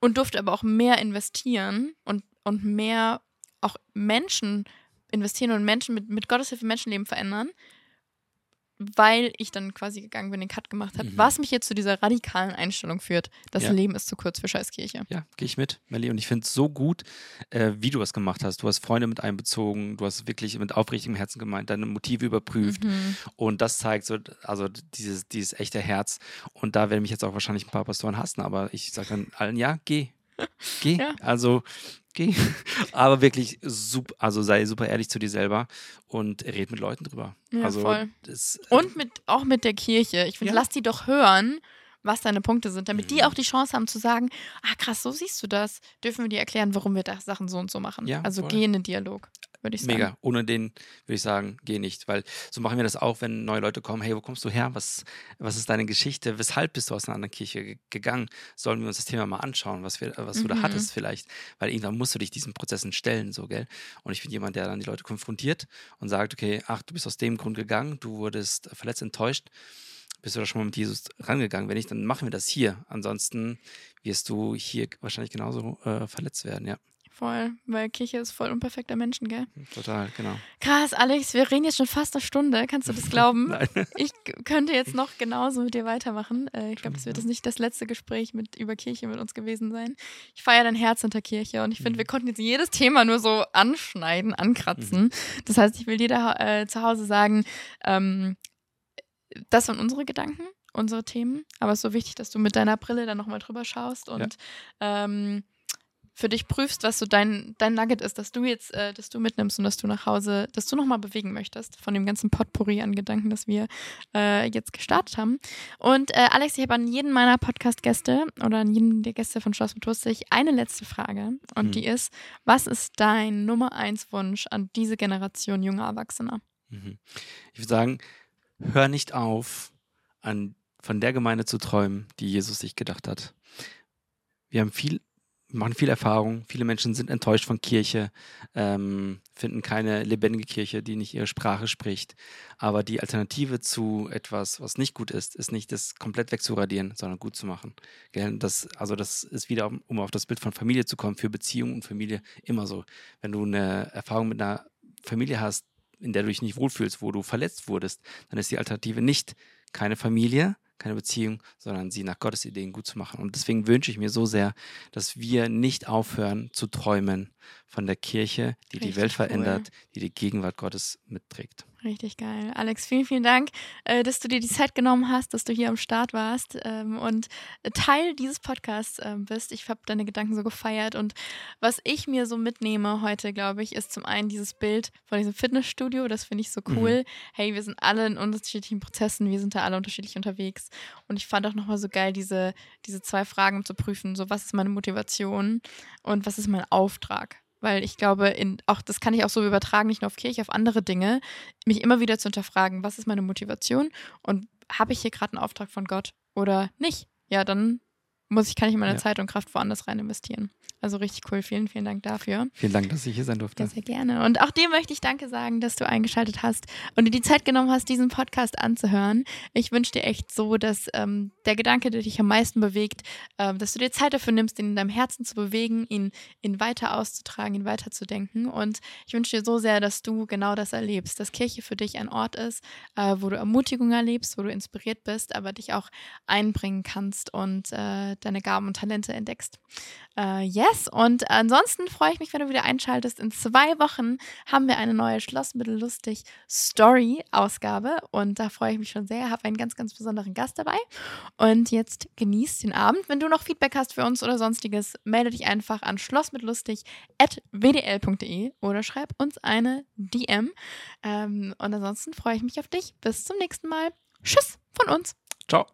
und durfte aber auch mehr investieren und, und mehr auch Menschen investieren und Menschen mit, mit Gottes Hilfe Menschenleben verändern, weil ich dann quasi gegangen bin, den Cut gemacht habe. Mhm. Was mich jetzt zu dieser radikalen Einstellung führt, das Ja. Leben ist zu kurz für Scheißkirche. Ja, gehe ich mit, Melli. Und ich finde es so gut, äh, wie du es gemacht hast. Du hast Freunde mit einbezogen, du hast wirklich mit aufrichtigem Herzen gemeint, deine Motive überprüft. Mhm. Und das zeigt so, also dieses, dieses echte Herz. Und da werden mich jetzt auch wahrscheinlich ein paar Pastoren hassen, aber ich sage dann allen, ja, geh. Geh. Ja. Also geh. aber wirklich super, also sei super ehrlich zu dir selber und red mit Leuten drüber. Ja, also voll. Das, Und mit, auch mit der Kirche. Ich finde, Ja. lass die doch hören, was deine Punkte sind, damit die Mhm. auch die Chance haben zu sagen, ah krass, so siehst du das. Dürfen wir dir erklären, warum wir da Sachen so und so machen. Ja, also voll. geh in den Dialog, würde ich sagen. Mega. Ohne den würde ich sagen, geh nicht. Weil so machen wir das auch, wenn neue Leute kommen. Hey, wo kommst du her? Was, was ist deine Geschichte? Weshalb bist du aus einer anderen Kirche ge- gegangen? Sollen wir uns das Thema mal anschauen, was, wir, was du da Mhm. hattest vielleicht? Weil irgendwann musst du dich diesen Prozessen stellen, so, gell? Und ich bin jemand, der dann die Leute konfrontiert und sagt, okay, ach, du bist aus dem Grund gegangen, du wurdest verletzt, enttäuscht. Bist du da schon mal mit Jesus rangegangen? Wenn nicht, dann machen wir das hier. Ansonsten wirst du hier wahrscheinlich genauso äh, verletzt werden, ja. Voll, weil Kirche ist voll unperfekter Menschen, gell? Total, genau. Krass, Alex, wir reden jetzt schon fast eine Stunde. Kannst du das glauben? Ich könnte jetzt noch genauso mit dir weitermachen. Äh, ich glaube, das wird das nicht das letzte Gespräch mit, über Kirche mit uns gewesen sein. Ich feiere dein Herz hinter Kirche und ich finde, Mhm. wir konnten jetzt jedes Thema nur so anschneiden, ankratzen. Das heißt, ich will dir da äh, zu Hause sagen, ähm, das waren unsere Gedanken, unsere Themen. Aber es ist so wichtig, dass du mit deiner Brille dann nochmal drüber schaust und ähm, für dich prüfst, was so dein, dein Nugget ist, dass du jetzt, äh, dass du mitnimmst und dass du nach Hause, dass du nochmal bewegen möchtest von dem ganzen Potpourri an Gedanken, das wir äh, jetzt gestartet haben. Und äh, Alex, ich habe an jeden meiner Podcast-Gäste oder an jeden der Gäste von Schloss mit Lustig eine letzte Frage. Und Hm. die ist, was ist dein Nummer eins Wunsch an diese Generation junger Erwachsener? Mhm. Ich würde sagen, hör nicht auf, an, von der Gemeinde zu träumen, die Jesus sich gedacht hat. Wir haben viel, machen viel Erfahrung. Viele Menschen sind enttäuscht von Kirche, ähm, finden keine lebendige Kirche, die nicht ihre Sprache spricht. Aber die Alternative zu etwas, was nicht gut ist, ist nicht das komplett wegzuradieren, sondern gut zu machen. Das, also das ist wieder, um- um auf das Bild von Familie zu kommen, für Beziehung und Familie immer so. Wenn du eine Erfahrung mit einer Familie hast, in der du dich nicht wohlfühlst, wo du verletzt wurdest, dann ist die Alternative nicht keine Familie, keine Beziehung, sondern sie nach Gottes Ideen gut zu machen. Und deswegen wünsche ich mir so sehr, dass wir nicht aufhören zu träumen von der Kirche, die die Richtig Welt cool. verändert, die die Gegenwart Gottes mitträgt. Richtig geil. Alex, vielen, vielen Dank, äh, dass du dir die Zeit genommen hast, dass du hier am Start warst ähm, und Teil dieses Podcasts ähm, bist. Ich habe deine Gedanken so gefeiert und was ich mir so mitnehme heute, glaube ich, ist zum einen dieses Bild von diesem Fitnessstudio. Das finde ich so cool. Hey, wir sind alle in unterschiedlichen Prozessen, wir sind da alle unterschiedlich unterwegs. Und ich fand auch nochmal so geil, diese, diese zwei Fragen um zu prüfen. So, was ist meine Motivation und was ist mein Auftrag? Weil ich glaube, in, auch das kann ich auch so übertragen, nicht nur auf Kirche, auf andere Dinge, mich immer wieder zu hinterfragen, was ist meine Motivation und habe ich hier gerade einen Auftrag von Gott oder nicht? Ja, dann muss ich, kann ich meine Ja. Zeit und Kraft woanders rein investieren. Also richtig cool. Vielen, vielen Dank dafür. Vielen Dank, dass ich hier sein durfte. Ja, sehr gerne. Und auch dir möchte ich Danke sagen, dass du eingeschaltet hast und dir die Zeit genommen hast, diesen Podcast anzuhören. Ich wünsche dir echt so, dass ähm, der Gedanke, der dich am meisten bewegt, ähm, dass du dir Zeit dafür nimmst, ihn in deinem Herzen zu bewegen, ihn, ihn weiter auszutragen, ihn weiterzudenken. Und ich wünsche dir so sehr, dass du genau das erlebst, dass Kirche für dich ein Ort ist, äh, wo du Ermutigung erlebst, wo du inspiriert bist, aber dich auch einbringen kannst und äh, deine Gaben und Talente entdeckst. Äh, yes, und ansonsten freue ich mich, wenn du wieder einschaltest. In zwei Wochen haben wir eine neue Schlossmittellustig Story-Ausgabe und da freue ich mich schon sehr. Habe einen ganz, ganz besonderen Gast dabei. Und jetzt genießt den Abend. Wenn du noch Feedback hast für uns oder sonstiges, melde dich einfach an schlossmittellustig.wdl.de oder schreib uns eine DM. Ähm, und ansonsten freue ich mich auf dich. Bis zum nächsten Mal. Tschüss von uns. Ciao.